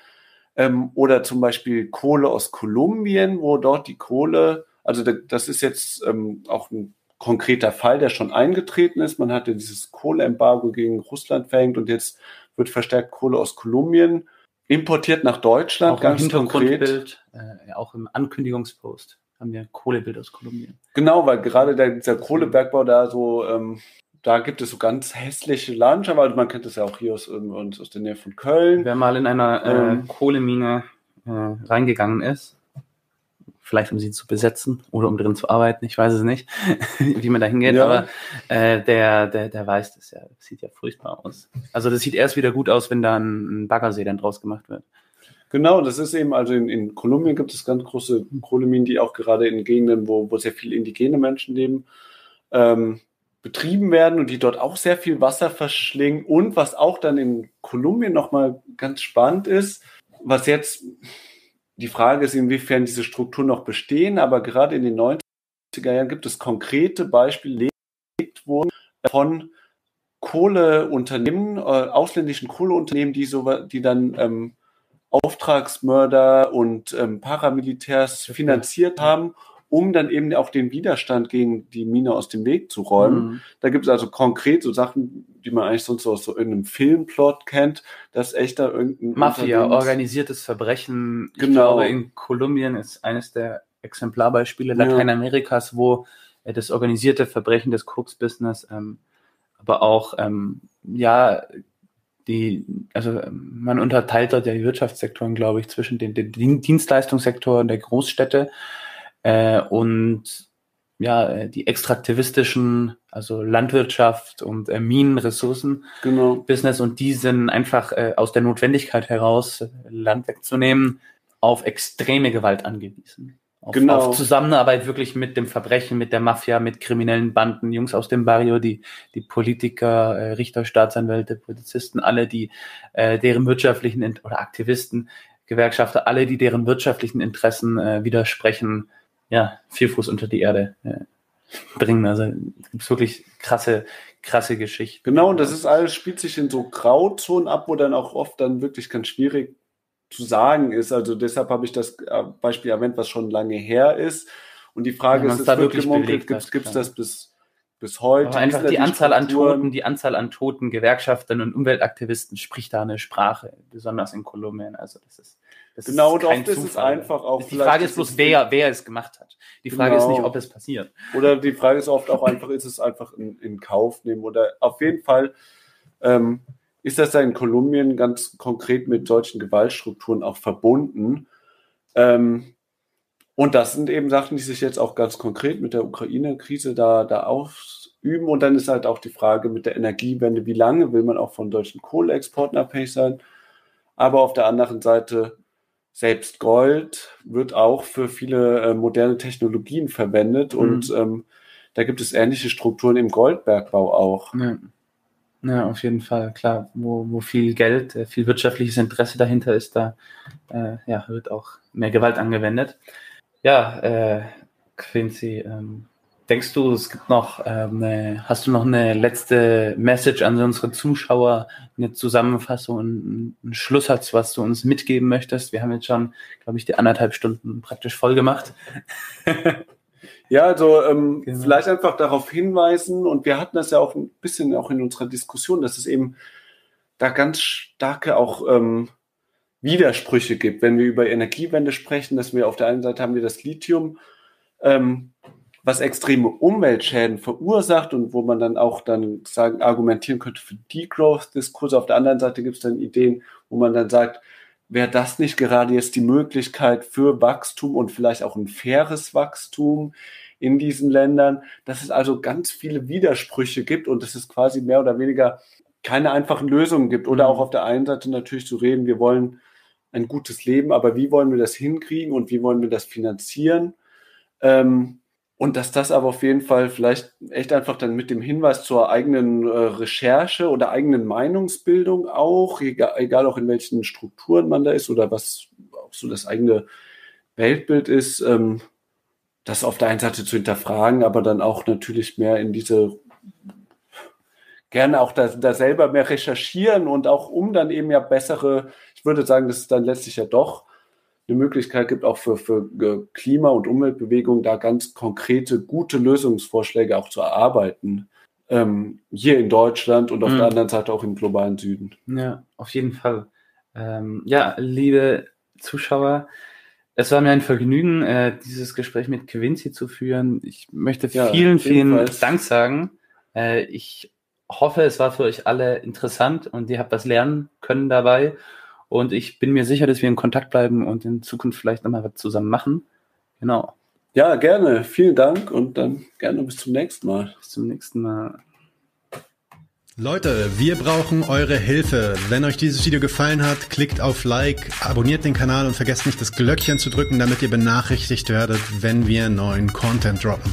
ähm, oder zum Beispiel Kohle aus Kolumbien, wo dort die Kohle, also da, das ist jetzt ähm, auch ein konkreter Fall, der schon eingetreten ist. Man hatte dieses Kohleembargo gegen Russland verhängt und jetzt wird verstärkt Kohle aus Kolumbien importiert nach Deutschland, Auch im ganz konkret. Hintergrundbild, äh, auch im Ankündigungspost haben wir Kohlebild aus Kolumbien. Genau, weil gerade der, dieser Kohlebergbau da so, ähm, da gibt es so ganz hässliche Landschaften, also man kennt das ja auch hier aus, ähm, uns aus der Nähe von Köln. Wer mal in einer äh, Ähm. Kohlemine äh, reingegangen ist, vielleicht um sie zu besetzen oder um drin zu arbeiten, ich weiß es nicht, wie man da hingeht, Ja. aber äh, der, der, der weiß das ja. Das sieht ja furchtbar aus. Also das sieht erst wieder gut aus, wenn da ein, ein Baggersee dann draus gemacht wird. Genau, das ist eben, also in, in Kolumbien gibt es ganz große Kohleminen, die auch gerade in Gegenden, wo, wo sehr viele indigene Menschen leben, ähm, betrieben werden und die dort auch sehr viel Wasser verschlingen. Und was auch dann in Kolumbien nochmal ganz spannend ist, was jetzt die Frage ist, inwiefern diese Strukturen noch bestehen, aber gerade in den 90er Jahren gibt es konkrete Beispiele, die gelegt wurden von Kohleunternehmen, äh, ausländischen Kohleunternehmen, die so, die dann ähm, Auftragsmörder und ähm, Paramilitärs finanziert haben, um dann eben auch den Widerstand gegen die Mine aus dem Weg zu räumen. Mhm. Da gibt es also konkret so Sachen, die man eigentlich sonst so aus so irgendeinem Filmplot kennt, dass echt da irgendein Mafia, organisiertes Verbrechen. Ich Genau. glaube, in Kolumbien ist eines der Exemplarbeispiele Ja. Lateinamerikas, wo äh, das organisierte Verbrechen des Koks-Business, ähm, aber auch, ähm, ja, die, also ähm, man unterteilt dort ja die Wirtschaftssektoren, glaube ich, zwischen den, den Dien- Dienstleistungssektoren der Großstädte äh, und ja, äh, die extraktivistischen, also Landwirtschaft und äh, Minenressourcen. Genau. Business und die sind einfach äh, aus der Notwendigkeit heraus, äh, Land wegzunehmen, auf extreme Gewalt angewiesen. Auf, genau. auf Zusammenarbeit wirklich mit dem Verbrechen, mit der Mafia, mit kriminellen Banden, Jungs aus dem Barrio, die, die Politiker, äh, Richter, Staatsanwälte, Polizisten, alle, die äh, deren wirtschaftlichen oder Aktivisten, Gewerkschafter, alle, die deren wirtschaftlichen Interessen äh, widersprechen, ja, viel Fuß unter die Erde äh, bringen. Also gibt wirklich krasse, krasse Geschichten. Genau, und das ist alles, spielt sich in so Grauzonen ab, wo dann auch oft dann wirklich ganz schwierig zu sagen ist. Also deshalb habe ich das äh, Beispiel erwähnt, was schon lange her ist. Und die Frage ja, ist, da wirklich gemunkelt, gibt es das bis, bis heute? Aber einfach die Anzahl an Toten, die Anzahl an toten Gewerkschaftern und Umweltaktivisten spricht da eine Sprache, besonders in Kolumbien. Also das ist das genau, und oft Zufall. ist es einfach auch. Die Frage ist bloß, wer, wer es gemacht hat. Die Frage genau. ist nicht, ob es passiert. Oder die Frage ist oft auch einfach, ist es einfach in, in Kauf nehmen oder auf jeden Fall ähm, ist das da in Kolumbien ganz konkret mit solchen Gewaltstrukturen auch verbunden. Ähm, und das sind eben Sachen, die sich jetzt auch ganz konkret mit der Ukraine-Krise da, da ausüben. Und dann ist halt auch die Frage mit der Energiewende, wie lange will man auch von deutschen Kohleexporten abhängig sein? Aber auf der anderen Seite, selbst Gold wird auch für viele äh, moderne Technologien verwendet. Mhm. Und ähm, da gibt es ähnliche Strukturen im Goldbergbau auch. Ja. Ja, auf jeden Fall, klar, wo, wo viel Geld, äh, viel wirtschaftliches Interesse dahinter ist, da äh, ja, wird auch mehr Gewalt angewendet. Ja, äh, Quincy, ähm, denkst du, es gibt noch, ähm, eine, hast du noch eine letzte Message an unsere Zuschauer, eine Zusammenfassung, einen, einen Schlusssatz, was du uns mitgeben möchtest? Wir haben jetzt schon, glaube ich, die anderthalb Stunden praktisch voll gemacht. Ja, also ähm, genau. vielleicht einfach darauf hinweisen, und wir hatten das ja auch ein bisschen auch in unserer Diskussion, dass es eben da ganz starke auch ähm, Widersprüche gibt, wenn wir über Energiewende sprechen, dass wir auf der einen Seite haben wir das Lithium, ähm, was extreme Umweltschäden verursacht und wo man dann auch dann sagen, argumentieren könnte für Degrowth-Diskurse. Auf der anderen Seite gibt es dann Ideen, wo man dann sagt, wäre das nicht gerade jetzt die Möglichkeit für Wachstum und vielleicht auch ein faires Wachstum in diesen Ländern, dass es also ganz viele Widersprüche gibt und dass es quasi mehr oder weniger keine einfachen Lösungen gibt. Oder auch mhm. auf der einen Seite natürlich zu reden, wir wollen ein gutes Leben, aber wie wollen wir das hinkriegen und wie wollen wir das finanzieren? Ähm, und dass das aber auf jeden Fall vielleicht echt einfach dann mit dem Hinweis zur eigenen äh, Recherche oder eigenen Meinungsbildung auch, egal, egal, auch in welchen Strukturen man da ist oder was auch so das eigene Weltbild ist, ähm, das auf der einen Seite zu hinterfragen, aber dann auch natürlich mehr in diese, gerne auch da, da selber mehr recherchieren und auch um dann eben ja bessere, ich würde sagen, dass es dann letztlich ja doch eine Möglichkeit gibt, auch für, für Klima- und Umweltbewegungen da ganz konkrete, gute Lösungsvorschläge auch zu erarbeiten. Ähm, hier in Deutschland und auf mhm. der anderen Seite auch im globalen Süden. Ja, auf jeden Fall. Ähm, ja, liebe Zuschauer, es war mir ein Vergnügen, äh, dieses Gespräch mit Quincy zu führen. Ich möchte ja, vielen, vielen Dank sagen. Äh, ich hoffe, es war für euch alle interessant und ihr habt was lernen können dabei. Und ich bin mir sicher, dass wir in Kontakt bleiben und in Zukunft vielleicht nochmal was zusammen machen. Genau. Ja, gerne. Vielen Dank und dann gerne bis zum nächsten Mal. Bis zum nächsten Mal. Leute, wir brauchen eure Hilfe. Wenn euch dieses Video gefallen hat, klickt auf Like, abonniert den Kanal und vergesst nicht das Glöckchen zu drücken, damit ihr benachrichtigt werdet, wenn wir neuen Content droppen.